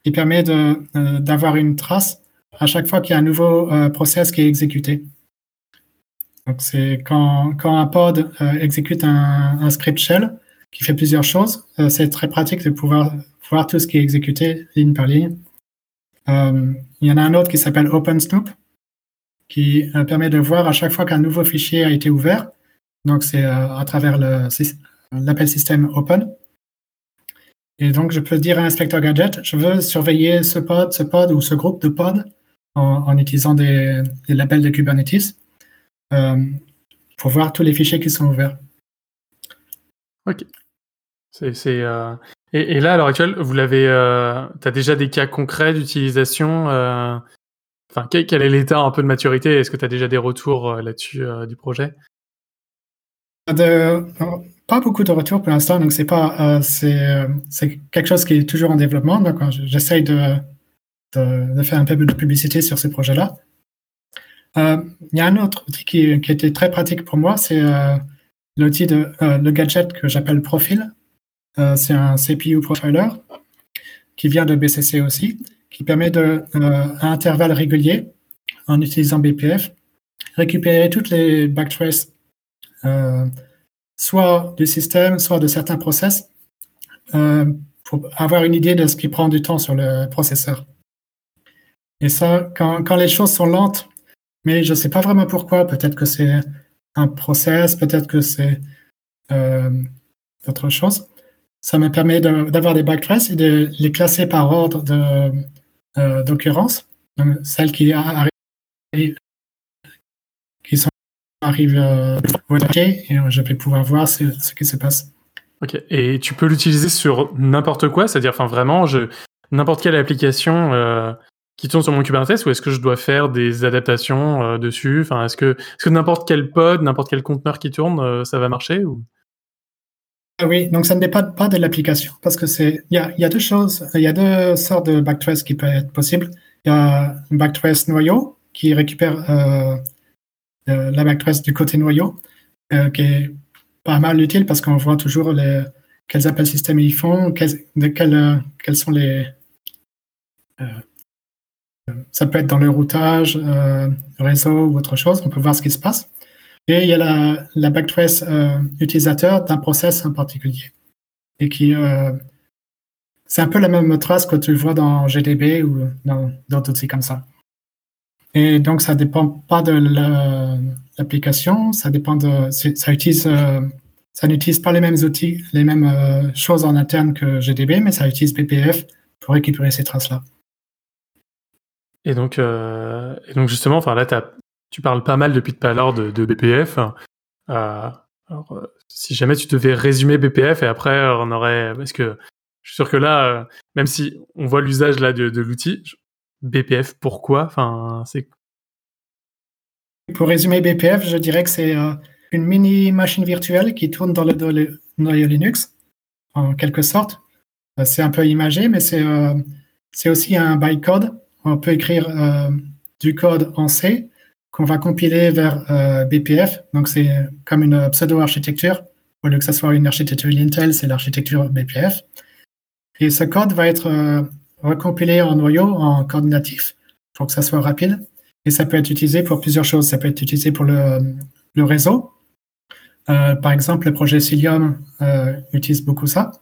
qui permet d'avoir une trace à chaque fois qu'il y a un nouveau process qui est exécuté. Donc, c'est quand, quand, un pod exécute un, un, script shell qui fait plusieurs choses, c'est très pratique de pouvoir voir tout ce qui est exécuté ligne par ligne. il y en a un autre qui s'appelle OpenSnoop, qui permet de voir à chaque fois qu'un nouveau fichier a été ouvert, donc, c'est euh, à travers l'appel système open. Et donc, je peux dire à l'inspecteur gadget, je veux surveiller ce pod, ce pod ou ce groupe de pods en, utilisant des, labels de Kubernetes euh, pour voir tous les fichiers qui sont ouverts. Ok. Euh, et, là, à l'heure actuelle, vous l'avez, tu as déjà des cas concrets d'utilisation Enfin, quel, est l'état un peu de maturité? Est-ce que tu as déjà des retours là-dessus du projet? Pas beaucoup de retours pour l'instant, donc c'est pas euh, euh, c'est quelque chose qui est toujours en développement. Donc j'essaye de, de, faire un peu de publicité sur ce projet-là. Euh, il y a un autre outil qui, qui était très pratique pour moi, c'est l'outil de le gadget que j'appelle Profil. c'est un CPU profiler qui vient de BCC aussi, qui permet de à intervalles réguliers, en utilisant BPF, récupérer toutes les backtraces euh, soit du système, soit de certains process, euh, pour avoir une idée de ce qui prend du temps sur le processeur. Et ça, quand, quand les choses sont lentes, mais je ne sais pas vraiment pourquoi, peut-être que c'est un process, peut-être que c'est euh, autre chose, ça me permet d'avoir des backtraces et de les classer par ordre d'occurrence, celles qui arrivent arrive euh, et euh, je vais pouvoir voir ce, qui se passe. Ok, et tu peux l'utiliser sur n'importe quoi, c'est-à-dire, enfin vraiment, je n'importe quelle application euh, qui tourne sur mon Kubernetes, ou est-ce que je dois faire des adaptations euh, dessus? Enfin, est-ce que, est-ce que n'importe quel pod, n'importe quel conteneur qui tourne, ça va marcher ou? Ah oui, donc ça ne dépend pas de l'application, parce que c'est, il y a, y a, deux choses, il y a deux sortes de backtrace qui peuvent être possibles. Il y a un backtrace noyau qui récupère la backtrace du côté noyau, euh, qui est pas mal utile parce qu'on voit toujours les, quels appels système ils font, de quels, quels sont les. Euh, ça peut être dans le routage, euh, réseau ou autre chose, on peut voir ce qui se passe. Et il y a la, la backtrace utilisateur d'un process en particulier. Et qui. c'est un peu la même trace que tu vois dans GDB ou dans d'autres outils comme ça. Et donc, ça dépend pas de l'application, ça dépend de, ça utilise, euh, ça n'utilise pas les mêmes outils, les mêmes euh, choses en interne que GDB, mais ça utilise BPF pour récupérer ces traces-là. Et donc, euh, et donc justement, enfin là, tu parles pas mal depuis tout à l'heure de, BPF. alors, si jamais tu devais résumer BPF et après on aurait, parce que je suis sûr que là, même si on voit l'usage là de l'outil, BPF, pourquoi? Enfin. Pour résumer BPF, je dirais que c'est euh, une mini machine virtuelle qui tourne dans le, noyau Linux, en quelque sorte. Euh, c'est un peu imagé, mais c'est, euh, c'est aussi un bytecode. On peut écrire du code en C qu'on va compiler vers BPF. Donc c'est comme une pseudo-architecture. Au lieu que ce soit une architecture Intel, c'est l'architecture BPF. Et ce code va être recompiler en noyau en code natif pour que ça soit rapide. Et ça peut être utilisé pour plusieurs choses. Ça peut être utilisé pour le, le réseau. Euh, par exemple, le projet Cilium euh, utilise beaucoup ça.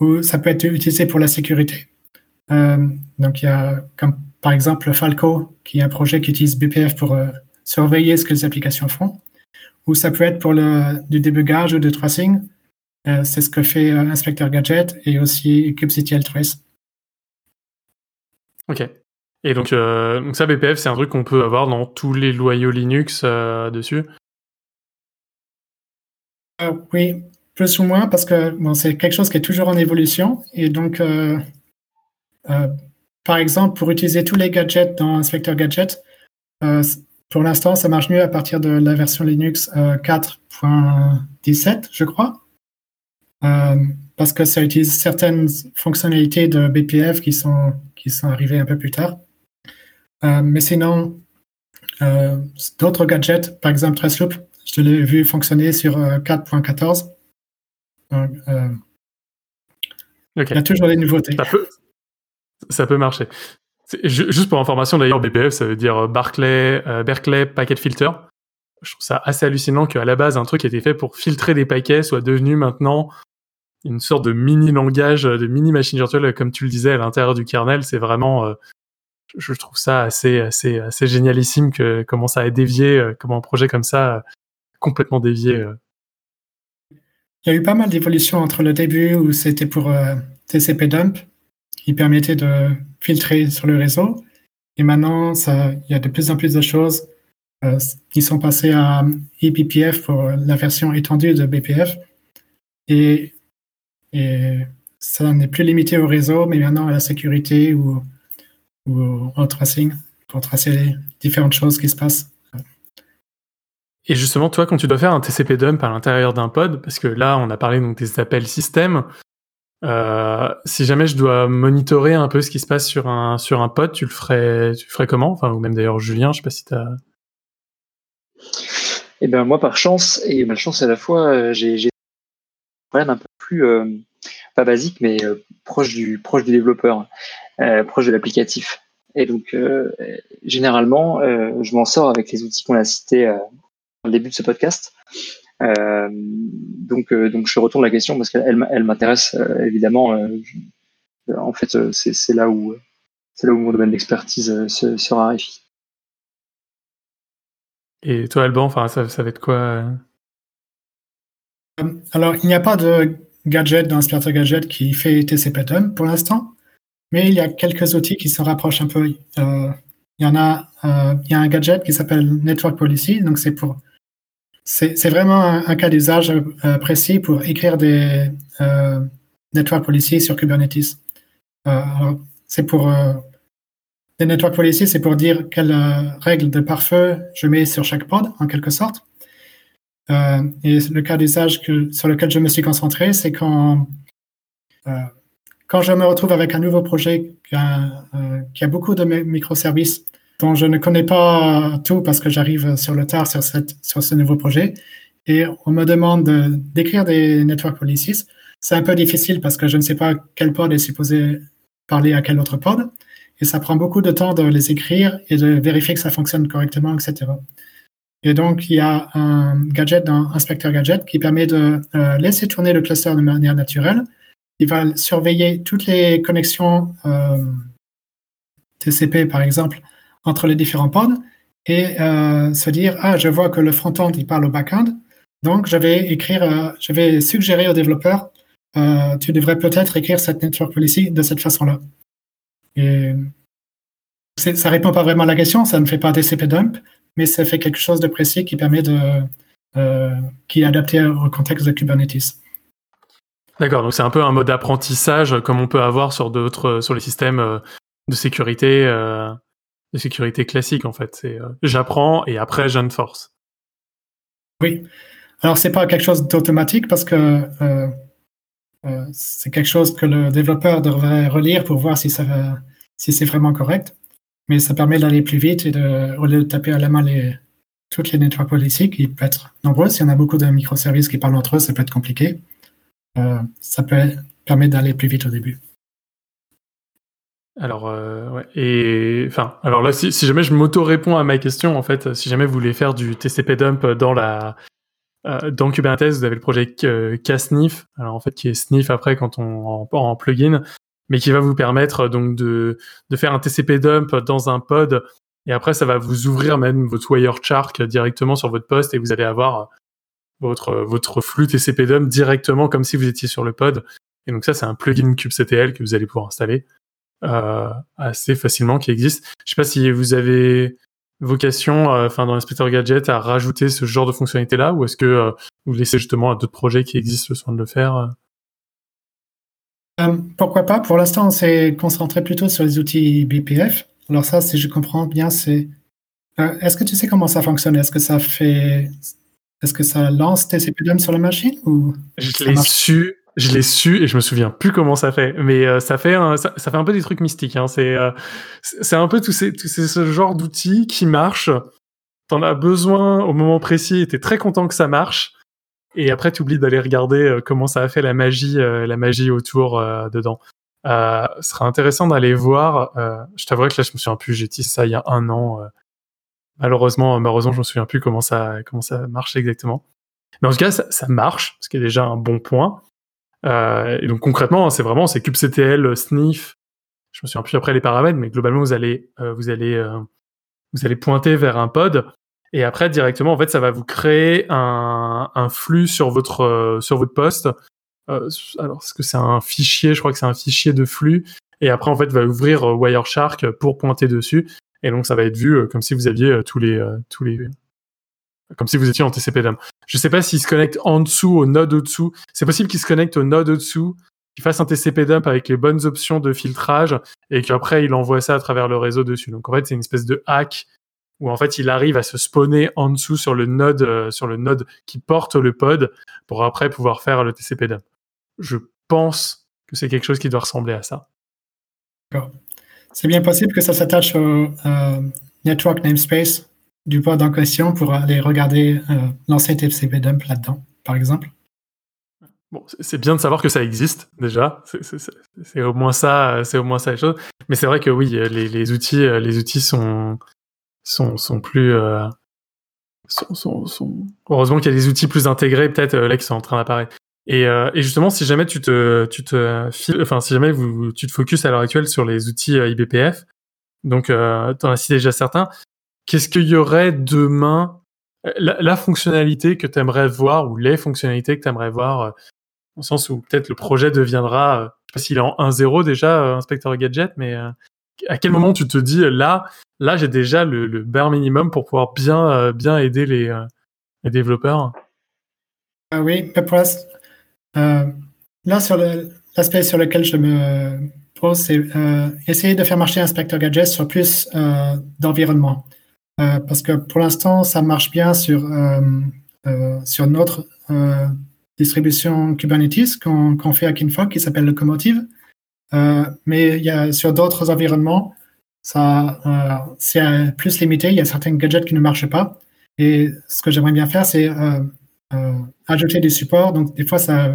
Ou ça peut être utilisé pour la sécurité. Euh, donc, il y a comme par exemple Falco, qui est un projet qui utilise BPF pour surveiller ce que les applications font. Ou ça peut être pour le, du débugage ou du tracing. C'est ce que fait Inspector Gadget et aussi kubectl Trace. Ok. Et donc, euh, donc ça, BPF, c'est un truc qu'on peut avoir dans tous les loyaux Linux euh, dessus euh, Oui, plus ou moins, parce que c'est quelque chose qui est toujours en évolution. Et donc, par exemple, pour utiliser tous les gadgets dans Inspector Gadget, pour l'instant, ça marche mieux à partir de la version Linux 4.17, je crois parce que ça utilise certaines fonctionnalités de BPF qui sont, qui sont arrivées un peu plus tard. Euh, mais sinon, euh, d'autres gadgets, par exemple Tressloop, je l'ai vu fonctionner sur 4.14. Euh, Il y a toujours des nouveautés. Ça peut, ça peut marcher. Juste pour information d'ailleurs, BPF, ça veut dire Barclay, Berkeley Packet Filter. Je trouve ça assez hallucinant qu'à la base, un truc qui était fait pour filtrer des paquets soit devenu maintenant une sorte de mini langage, de mini machine virtuelle, comme tu le disais, à l'intérieur du kernel. C'est vraiment, je trouve ça assez, assez, assez génialissime que comment ça a dévié, comment un projet comme ça complètement dévié. Il y a eu pas mal d'évolutions entre le début où c'était pour euh, TCP dump, qui permettait de filtrer sur le réseau, et maintenant ça, il y a de plus en plus de choses euh, qui sont passées à eBPF pour la version étendue de BPF, et, et ça n'est plus limité au réseau, mais maintenant à la sécurité ou, ou au tracing pour tracer les différentes choses qui se passent. Et justement, toi, quand tu dois faire un TCP dump à l'intérieur d'un pod, parce que là, on a parlé donc des appels système, euh, si jamais je dois monitorer un peu ce qui se passe sur un sur un pod, tu le ferais, tu ferais comment? Enfin, ou même d'ailleurs Julien, je sais pas si tu as. Eh bien, moi, par chance et malchance à la fois, euh, j'ai un problème un peu plus euh, pas basique, mais proche du proche du développeur, proche de l'applicatif. Et donc, généralement, je m'en sors avec les outils qu'on a cités le début de ce podcast. Euh, donc, euh, donc je retourne la question parce qu'elle elle, m'intéresse euh, évidemment. en fait, c'est là où c'est là où mon domaine d'expertise se, se, raréfie. Et toi, Alban, enfin, ça, ça va être quoi Alors, il n'y a pas de gadget dans Aspirator Gadget qui fait TCP dump pour l'instant, mais il y a quelques outils qui se rapprochent un peu. il y en a, il y a un gadget qui s'appelle Network Policy, donc c'est pour c'est vraiment un, cas d'usage euh, précis pour écrire des euh, network policies sur Kubernetes. Euh, c'est pour des network policies, c'est pour dire quelles règles de pare-feu je mets sur chaque pod, en quelque sorte. Et le cas d'usage sur lequel je me suis concentré, c'est quand quand je me retrouve avec un nouveau projet qui a, a beaucoup de microservices dont je ne connais pas tout parce que j'arrive sur le tard sur ce nouveau projet. Et on me demande d'écrire des network policies. C'est un peu difficile parce que je ne sais pas quel pod est supposé parler à quel autre pod. Et ça prend beaucoup de temps de les écrire et de vérifier que ça fonctionne correctement, etc. Et donc, il y a un gadget dans Inspector Gadget qui permet de euh, laisser tourner le cluster de manière naturelle. Il va surveiller toutes les connexions euh, TCP, par exemple, entre les différents pods et euh, se dire ah je vois que le front-end il parle au back-end donc je vais écrire je vais suggérer au développeur tu devrais peut-être écrire cette network policy de cette façon-là et ça répond pas vraiment à la question ça ne fait pas DCP dump mais ça fait quelque chose de précis qui permet de qui est adapté au contexte de Kubernetes D'accord, donc c'est un peu un mode d'apprentissage comme on peut avoir sur d'autres sur les systèmes de sécurité de sécurité classique en fait. C'est euh, j'apprends et après j'enforce. Oui. Alors c'est pas quelque chose d'automatique parce que euh, euh, c'est quelque chose que le développeur devrait relire pour voir si ça si c'est vraiment correct. Mais ça permet d'aller plus vite et de, au lieu de taper à la main toutes les network policies qui peuvent être nombreuses, s'il y en a beaucoup de microservices qui parlent entre eux, ça peut être compliqué. ça peut permettre d'aller plus vite au début. Alors, euh, ouais. Et enfin, alors là, si, jamais je m'auto-réponds à ma question, en fait, si jamais vous voulez faire du TCP dump dans la euh, dans Kubernetes, vous avez le projet euh, KSNIF, alors en fait qui est Sniff après quand on en, en plugin, mais qui va vous permettre donc de, de faire un TCP dump dans un pod, et après ça va vous ouvrir même votre Wireshark directement sur votre poste et vous allez avoir votre votre flux TCP dump directement comme si vous étiez sur le pod. Et donc ça, c'est un plugin kubectl que vous allez pouvoir installer. Euh, assez facilement qui existe. Je sais pas si vous avez vocation, euh, enfin dans l'inspecteur gadget, à rajouter ce genre de fonctionnalité là, ou est-ce que euh, vous laissez justement à d'autres projets qui existent le soin de le faire Pourquoi pas? Pour l'instant, on s'est concentré plutôt sur les outils BPF. Alors ça, si je comprends bien, c'est est-ce que tu sais comment ça fonctionne? Est-ce que ça fait est-ce que ça lance TCP sur la machine ou Je l'ai su je l'ai su et je me souviens plus comment ça fait, mais euh, ça fait un, ça, fait un peu des trucs mystiques. Hein. C'est euh, c'est un peu tout ces, ce genre d'outils qui marchent. T'en as besoin au moment précis et t'es très content que ça marche. Et après tu oublies d'aller regarder comment ça a fait la magie, la magie autour dedans. ce sera intéressant d'aller voir. je t'avouerai que là, je me souviens plus. J'ai dit ça il y a un an. malheureusement, malheureusement, je me souviens plus comment ça comment ça marche exactement. Mais en tout cas, ça, ça marche, ce qui est déjà un bon point. Euh, et donc concrètement, c'est vraiment c'est kubectl sniff. Je me souviens plus après les paramètres, mais globalement vous allez euh, vous allez euh, vous allez pointer vers un pod et après directement en fait ça va vous créer un, un flux sur votre sur votre poste. alors est-ce que c'est un fichier? Je crois que c'est un fichier de flux et après en fait va ouvrir Wireshark pour pointer dessus et donc ça va être vu comme si vous aviez tous les tous les comme si vous étiez en TCP/DOM. Je sais pas s'il se connecte en dessous au node au-dessous. C'est possible qu'il se connecte au node au-dessous, qu'il fasse un TCP dump avec les bonnes options de filtrage et qu'après il envoie ça à travers le réseau dessus. Donc en fait, c'est une espèce de hack où en fait il arrive à se spawner en dessous sur le node euh, sur le node qui porte le pod pour après pouvoir faire le TCP dump. Je pense que c'est quelque chose qui doit ressembler à ça. C'est bien possible que ça s'attache au euh, network namespace du pod en question pour aller regarder euh, l'ancien TCP dump là-dedans, par exemple. Bon, c'est bien de savoir que ça existe déjà. C'est au moins ça, c'est au moins ça les choses. Mais c'est vrai que oui, les, les, outils, les outils sont sont, sont plus euh, sont, sont, heureusement qu'il y a des outils plus intégrés peut-être euh, là qui sont en train d'apparaître. Et, euh, et, justement, si jamais tu te tu te enfin si jamais vous, tu te focuses à l'heure actuelle sur les outils IBPF, donc euh, tu en as cité déjà certains. Qu'est-ce qu'il y aurait demain la, fonctionnalité que tu aimerais voir ou les fonctionnalités que tu aimerais voir euh, au sens où peut-être le projet deviendra, euh, je sais pas s'il est en 1.0 déjà, euh, inspecteur gadget, mais à quel moment tu te dis là, là j'ai déjà le, bare minimum pour pouvoir bien, bien aider les, les développeurs? Ah Oui, là sur l'aspect sur lequel je me pose, c'est essayer de faire marcher inspecteur gadget sur plus d'environnement. Euh, parce que pour l'instant, ça marche bien sur, euh, euh, sur notre distribution Kubernetes qu'on fait à Kinfog qui s'appelle Locomotive. Mais y a, sur d'autres environnements, ça, c'est plus limité. Il y a certains gadgets qui ne marchent pas. Et ce que j'aimerais bien faire, c'est ajouter du support. Donc, des fois, ça,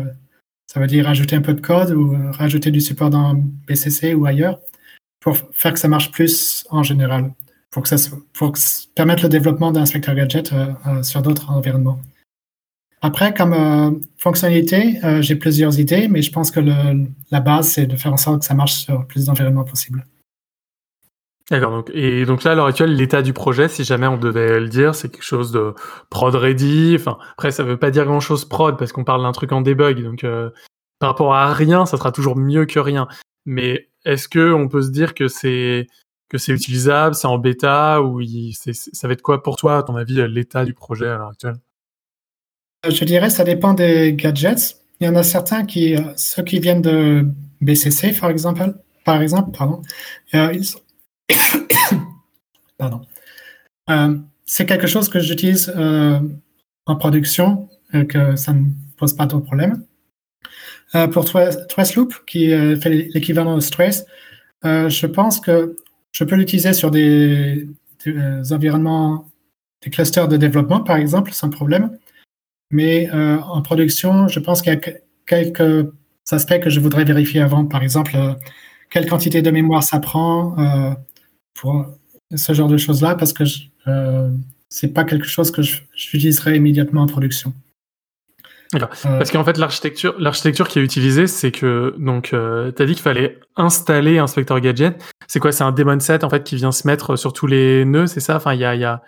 ça veut dire ajouter un peu de code ou rajouter du support dans BCC ou ailleurs pour faire que ça marche plus en général pour, que ça, pour permettre le développement d'un inspecteur gadget euh, euh, sur d'autres environnements. Après, comme euh, fonctionnalité, j'ai plusieurs idées, mais je pense que la base, c'est de faire en sorte que ça marche sur plus d'environnements possible. D'accord. Donc, et donc là, à l'heure actuelle, l'état du projet, si jamais on devait le dire, c'est quelque chose de prod ready. Enfin, après, ça veut pas dire grand chose prod parce qu'on parle d'un truc en debug. Donc, par rapport à rien, ça sera toujours mieux que rien. Mais est-ce que on peut se dire que c'est que c'est utilisable, c'est en bêta ou ça va être quoi pour toi, à ton avis, l'état du projet à l'heure actuelle? euh, Je dirais ça dépend des gadgets. Il y en a certains qui, euh, ceux qui viennent de BCC, par exemple, par exemple, pardon, euh, pardon. c'est quelque chose que j'utilise en production, que ça ne pose pas de problème. pour Traceloop, qui fait l'équivalent de Trace, je pense que je peux l'utiliser sur des, euh, environnements, des clusters de développement, par exemple, sans problème. Mais euh, en production, je pense qu'il y a quelques aspects que je voudrais vérifier avant. Par exemple, euh, quelle quantité de mémoire ça prend pour ce genre de choses-là, parce que ce n'est pas quelque chose que j'utiliserai immédiatement en production. Parce qu'en fait, l'architecture, l'architecture qui est utilisée, c'est que donc, euh, tu as dit qu'il fallait installer Inspector Gadget. C'est quoi? C'est un daemon set en fait qui vient se mettre sur tous les nœuds, c'est ça? Enfin, il y a, y a...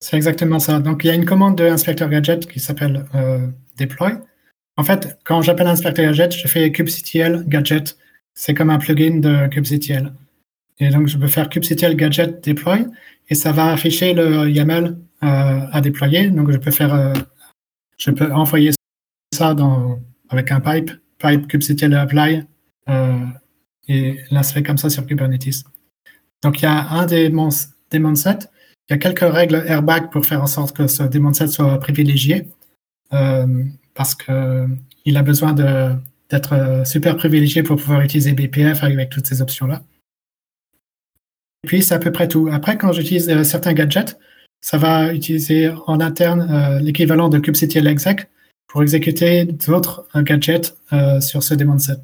C'est exactement ça. Donc, il y a une commande de Inspector Gadget qui s'appelle euh, deploy. En fait, quand j'appelle Inspector Gadget, je fais kubectl gadget. C'est comme un plugin de kubectl. Et donc, je peux faire kubectl gadget deploy et ça va afficher le YAML euh, à déployer. Donc, je peux faire euh, je peux envoyer ça avec un pipe, pipe kubectl apply, et l'installer comme ça sur Kubernetes. Donc, il y a un des daemon set. Il y a quelques règles airbag pour faire en sorte que ce daemon set soit privilégié, euh, parce qu'il a besoin d'être super privilégié pour pouvoir utiliser BPF avec toutes ces options-là. Et puis, c'est à peu près tout. Après, quand j'utilise euh, certains gadgets, ça va utiliser en interne euh, l'équivalent de kubectl exec pour exécuter d'autres gadgets sur ce daemon set.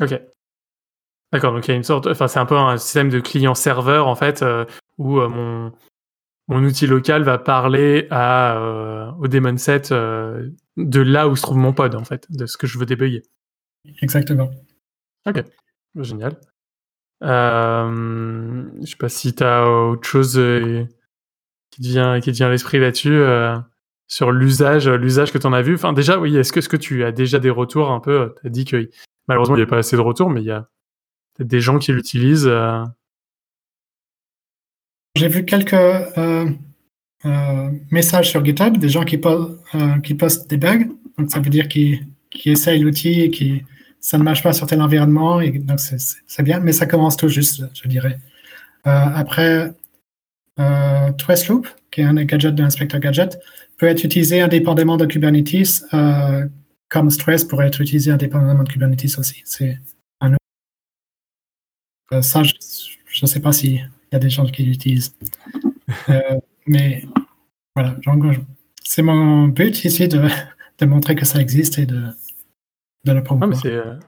Ok. D'accord, donc il y a une sorte, enfin c'est un peu un système de client-serveur en fait, où mon, mon outil local va parler à, au daemon set de là où se trouve mon pod en fait, de ce que je veux débugger. Exactement. Ok, génial. Euh, je sais pas si tu as autre chose euh, qui te vient, qui vient à l'esprit là-dessus, euh, sur l'usage, l'usage que tu en as vu. Enfin, déjà, oui, est-ce que, est-ce que tu as déjà des retours un peu? Tu as dit que malheureusement, il n'y a pas assez de retours, mais il y a des gens qui l'utilisent. J'ai vu quelques messages sur GitHub, des gens qui, postent des bugs. Donc, ça veut dire qu'ils, essayent l'outil et qui ça ne marche pas sur tel environnement, et donc c'est bien, mais ça commence tout juste, je dirais. Euh, après, euh, Loop, qui est un gadget de l'inspecteur gadget, peut être utilisé indépendamment de Kubernetes, euh, comme Stress pourrait être utilisé indépendamment de Kubernetes aussi. C'est euh, ça, je ne sais pas s'il y a des gens qui l'utilisent. mais voilà, c'est mon but ici de, de montrer que ça existe et de, euh,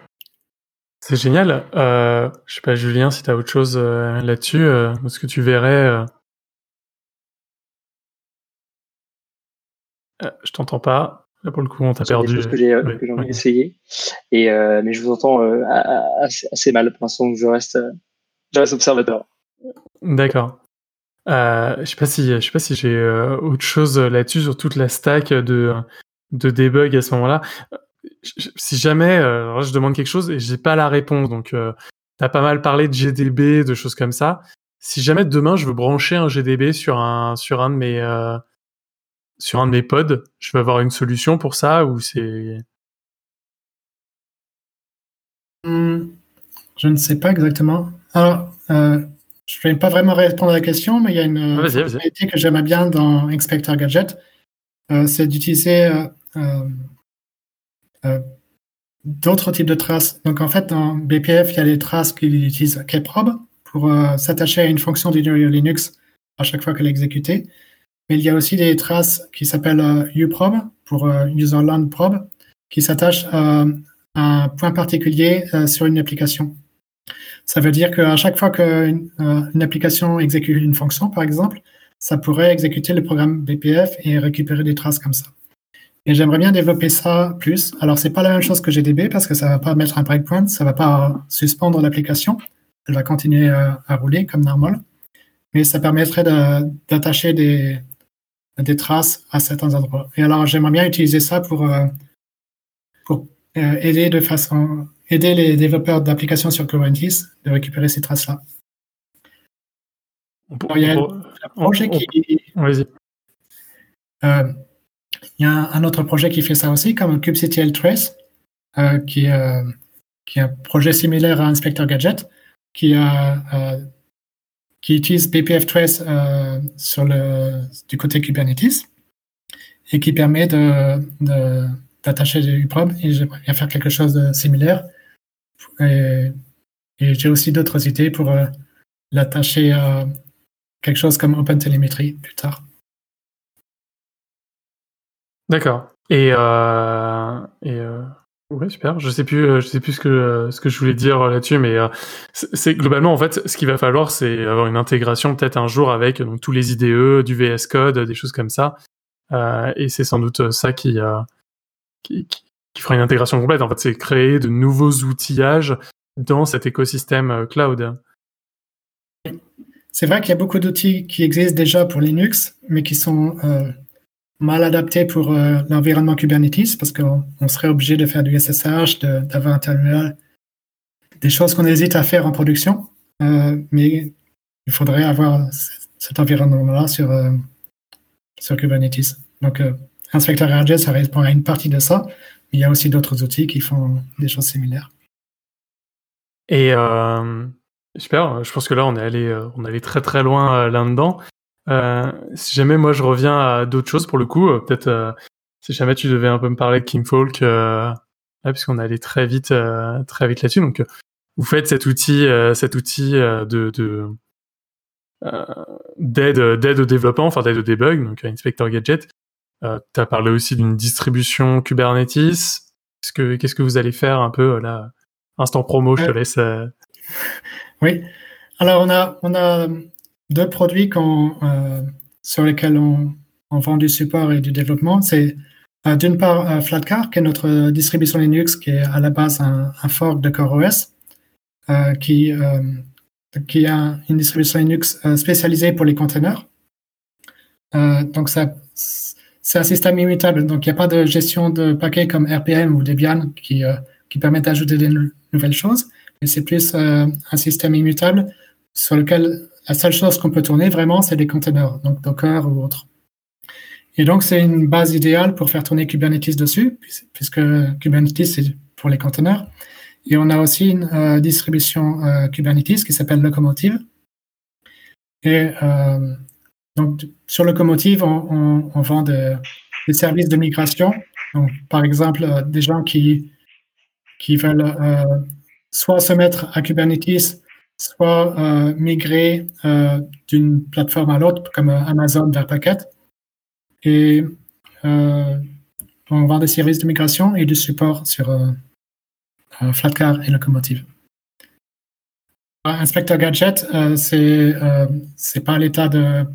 c'est, génial. Euh, je sais pas, Julien, si tu as autre chose euh, là-dessus, euh, ce que tu verrais. je t'entends pas. Là, pour le coup, on t'a perdu. Choses que j'ai, envie d'essayer. Et, mais je vous entends assez, mal pour l'instant, donc je reste, je reste observateur. D'accord. je sais pas si, je sais pas si j'ai autre chose là-dessus sur toute la stack de, de debug à ce moment-là si jamais euh, je demande quelque chose et j'ai pas la réponse, donc euh, tu as pas mal parlé de GDB, de choses comme ça. Si jamais demain je veux brancher un GDB sur un sur un de mes euh, sur un de mes pods, je vais avoir une solution pour ça ou c'est hmm, Je ne sais pas exactement. Alors, je ne vais pas vraiment répondre à la question, mais il y a une fonctionnalité que j'aime bien dans Inspector Gadget, c'est d'utiliser euh, d'autres types de traces. Donc en fait, dans BPF, il y a les traces qui utilisent kprobe pour euh, s'attacher à une fonction du Linux à chaque fois qu'elle est exécutée. Mais il y a aussi des traces qui s'appellent euh, uprobe pour userland probe qui s'attachent à un point particulier sur une application. Ça veut dire qu'à chaque fois qu'une une application exécute une fonction, par exemple, ça pourrait exécuter le programme BPF et récupérer des traces comme ça. Et j'aimerais bien développer ça plus. Alors, c'est pas la même chose que GDB parce que ça va pas mettre un breakpoint, ça va pas suspendre l'application. Elle va continuer à, rouler comme normal. Mais ça permettrait d'attacher des, des traces à certains endroits. Et alors, j'aimerais bien utiliser ça pour, euh, pour euh, aider de façon, aider les développeurs d'applications sur Kubernetes de récupérer ces traces-là. Il y a un projet qui. Vas-y. Euh, il y a un, autre projet qui fait ça aussi, comme kubectl Trace, euh, qui, euh, qui est un projet similaire à Inspector Gadget, qui, euh, qui utilise BPF Trace sur le, du côté Kubernetes et qui permet de, d'attacher des UPROM. Et j'aimerais bien faire quelque chose de similaire. Et, j'ai aussi d'autres idées pour l'attacher à quelque chose comme OpenTelemetry plus tard. D'accord. Et, euh, et euh, ouais, super. Je sais plus, euh, je sais plus ce que ce que je voulais dire là-dessus, mais euh, c'est globalement en fait, ce qu'il va falloir, c'est avoir une intégration peut-être un jour avec tous les IDE, du VS Code, des choses comme ça. Euh, et c'est sans doute ça qui, qui, qui, fera une intégration complète. En fait, c'est créer de nouveaux outillages dans cet écosystème cloud. C'est vrai qu'il y a beaucoup d'outils qui existent déjà pour Linux, mais qui sont mal adapté pour euh, l'environnement Kubernetes parce qu'on serait obligé de faire du SSH, d'avoir un terminal, des choses qu'on hésite à faire en production. Euh, mais il faudrait avoir cet environnement-là sur, euh, sur Kubernetes. Donc, Inspector RJ, ça répond à une partie de ça, mais il y a aussi d'autres outils qui font des choses similaires. Et super, je pense que là, on est allé, on est allé très très loin là-dedans. Euh, si jamais moi je reviens à d'autres choses pour le coup, euh, peut-être euh, si jamais tu devais un peu me parler de King Folk, puisqu'on allé très vite, très vite là-dessus. Donc vous faites cet outil, cet outil de, de d'aide d'aide au développement, enfin d'aide au debug, donc Inspector Gadget, tu as parlé aussi d'une distribution Kubernetes. Qu'est-ce que, qu'est-ce que vous allez faire un peu là Instant promo, je te laisse. Oui. Alors, on a, on a deux produits sur lesquels on, vend du support et du développement. C'est euh, d'une part, euh, Flatcar, qui est notre distribution Linux, qui est à la base un, fork de CoreOS, euh, qui, qui a une distribution Linux spécialisée pour les containers. donc, c'est un système immutable. Donc, il n'y a pas de gestion de paquets comme RPM ou Debian qui, qui permettent d'ajouter des nouvelles choses. Mais c'est plus un système immutable sur lequel la seule chose qu'on peut tourner vraiment, c'est des containers, donc Docker ou autre. Et donc, c'est une base idéale pour faire tourner Kubernetes dessus, puisque Kubernetes, c'est pour les conteneurs. Et on a aussi une euh, distribution euh, Kubernetes qui s'appelle Locomotive. Et euh, donc, sur Locomotive, on, vend des services de migration. Donc, par exemple, des gens qui, qui veulent soit se mettre à Kubernetes, soit migrer d'une plateforme à l'autre, comme Amazon vers Packet. Et euh, on vend des services de migration et du support sur euh, euh, Flatcar et Locomotive. Inspector Gadget, c'est c'est pas l'état de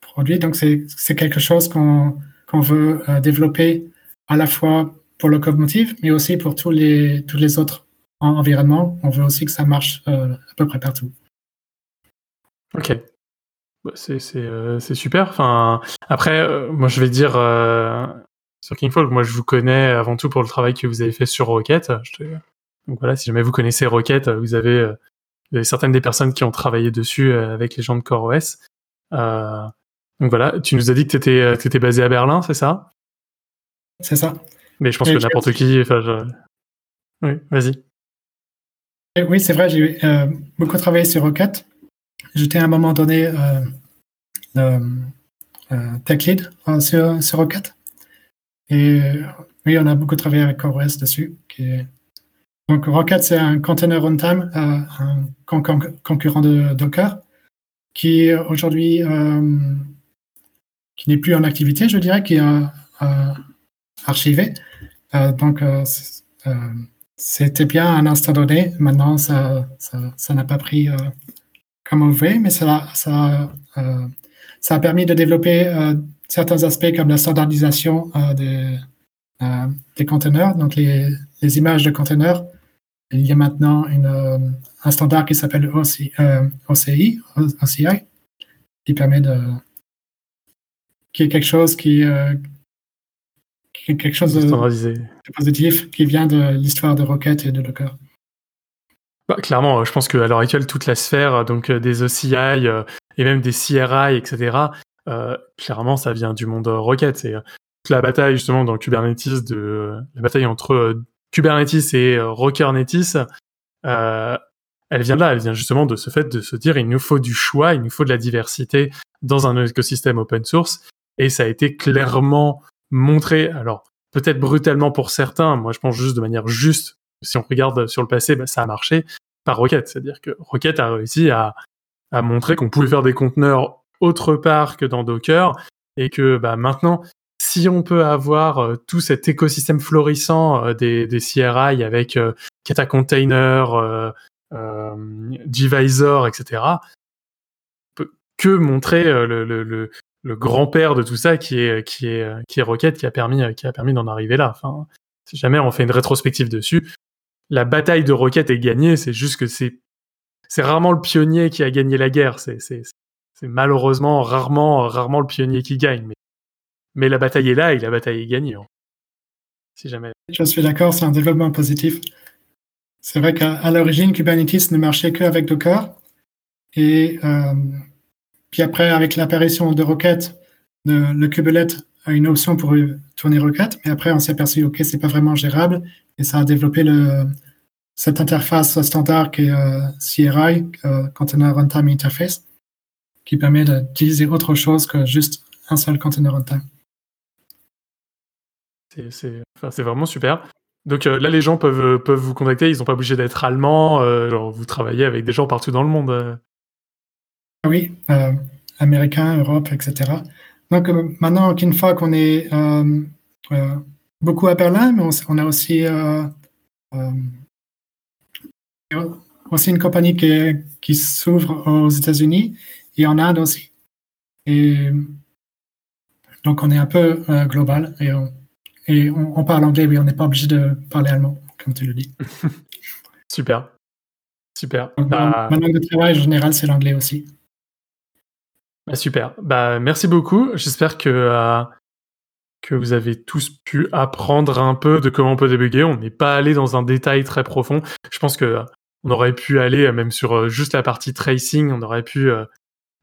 produit, donc c'est quelque chose qu'on veut développer à la fois pour Locomotive, mais aussi pour tous les autres environnements. On veut aussi que ça marche à peu près partout. Ok. Bah, euh, c'est super. Enfin, après, euh, moi, je vais dire euh, sur Kingfolk, moi, je vous connais avant tout pour le travail que vous avez fait sur Rocket. Donc voilà, si jamais vous connaissez Rocket, vous avez, certaines des personnes qui ont travaillé dessus avec les gens de CoreOS. donc voilà, tu nous as dit que tu étais, basé à Berlin, c'est ça? C'est ça. Mais je pense que n'importe qui. Oui, vas-y. Oui, c'est vrai, j'ai beaucoup travaillé sur Rocket. J'étais à un moment donné euh, euh, tech lead euh, sur, sur, Rocket. Et oui, on a beaucoup travaillé avec CoreOS dessus. Donc Rocket, c'est un container runtime, un concurrent de Docker, qui aujourd'hui qui n'est plus en activité, je dirais, qui est archivé. donc c'était bien à un instant donné. Maintenant, ça n'a pas pris comme on veut, mais euh, ça a permis de développer euh, certains aspects comme la standardisation euh, des, conteneurs, donc les, images de conteneurs. Il y a maintenant un standard qui s'appelle OCI, OCI, qui permet de qui est quelque chose qui, quelque chose de, positif qui vient de l'histoire de Rocket et de Docker. Bah, clairement, je pense qu'à l'heure actuelle, toute la sphère donc euh, des OCI euh, et même des CRI, etc., euh, clairement, ça vient du monde Rocket. C'est toute la bataille justement dans Kubernetes, de la bataille entre Kubernetes et Rockernetis, elle vient de là, elle vient justement de ce fait de se dire il nous faut du choix, il nous faut de la diversité dans un écosystème open source, et ça a été clairement montré. Alors peut-être brutalement pour certains, moi je pense juste de manière juste si on regarde sur le passé, bah, ça a marché par Rocket. C'est-à-dire que Rocket a réussi à, montrer qu'on pouvait faire des conteneurs autre part que dans Docker et que bah, maintenant, si on peut avoir euh, tout cet écosystème florissant euh, des, CRI avec euh, Kata Container, Divisor, etc., que montrer le, grand-père de tout ça qui est, qui est, qui est Rocket qui a permis, qui a permis d'en arriver là. Enfin, si jamais on fait une rétrospective dessus, la bataille de Rocket est gagnée, c'est juste que c'est c'est rarement le pionnier qui a gagné la guerre. C'est c'est malheureusement rarement rarement le pionnier qui gagne. Mais mais la bataille est là et la bataille est gagnée. Hein. Si jamais. Je suis d'accord, c'est un développement positif. C'est vrai qu'à l'origine, Kubernetes ne marchait qu'avec Docker. Et euh, puis après, avec l'apparition de Rocket, le, le kubelet a une option pour tourner Rocket. Mais après, on s'est aperçu, OK, c'est pas vraiment gérable. Et ça a développé cette interface standard qui est euh, CRI, euh, Container Runtime Interface, qui permet d'utiliser autre chose que juste un seul container runtime. C'est vraiment super. Donc euh, là, les gens peuvent, vous contacter, ils n'ont pas obligé d'être allemands, vous travaillez avec des gens partout dans le monde. Oui, américains, Europe, etc. donc maintenant, Kinfolk, on est beaucoup à Berlin, mais on, a aussi aussi une compagnie qui, qui s'ouvre aux États-Unis et en Inde aussi. Et donc, on est un peu global et, on, et on, parle anglais, oui, on n'est pas obligé de parler allemand, comme tu le dis. Super. Super. Bah... Ma langue de travail, en général, c'est l'anglais aussi. Bah, super. Bah, merci beaucoup. J'espère que, euh, que vous avez tous pu apprendre un peu de comment on peut débugger. On n'est pas allé dans un détail très profond. Je pense que euh, on aurait pu aller euh, même sur juste la partie tracing. On aurait pu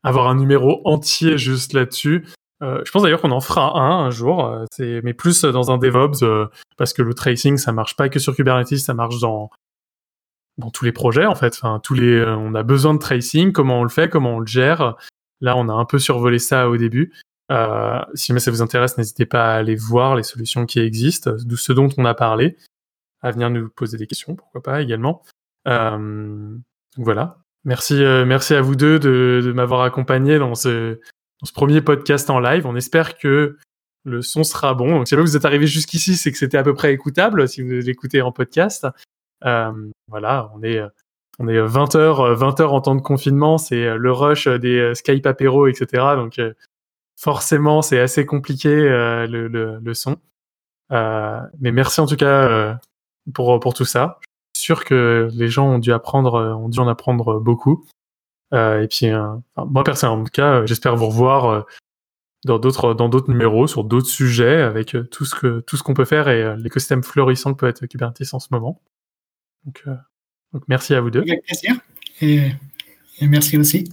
avoir un numéro entier juste là-dessus. je pense d'ailleurs qu'on en fera un un jour, mais plus dans un DevOps parce que le tracing ça marche pas que sur Kubernetes, ça marche dans dans tous les projets en fait. Tous les, on a besoin de tracing. Comment on le fait, comment on le gère? Là, on a un peu survolé ça au début. Euh, si jamais ça vous intéresse, n'hésitez pas à aller voir les solutions qui existent, de ce dont on a parlé, à venir nous poser des questions, pourquoi pas également. Euh, voilà. Merci, euh, merci à vous deux de, m'avoir accompagné dans ce, premier podcast en live. On espère que le son sera bon. Si vous êtes arrivé jusqu'ici, c'est que c'était à peu près écoutable si vous l'écoutez en podcast. Voilà, on est on est 20 heures, 20 heures en temps de confinement, c'est euh, le rush des euh, Skype apéro, etc. Donc euh, forcément, c'est assez compliqué le, le, le, son. mais merci en tout cas pour pour tout ça. Je suis sûr que les gens ont dû apprendre, ont dû en apprendre beaucoup. et puis moi personnellement, en tout cas, j'espère vous revoir dans d'autres dans d'autres numéros sur d'autres sujets avec tout ce que tout ce qu'on peut faire et l'écosystème florissant que peut être Kubernetes en ce moment. Donc, merci à vous deux. Avec plaisir. Et merci aussi.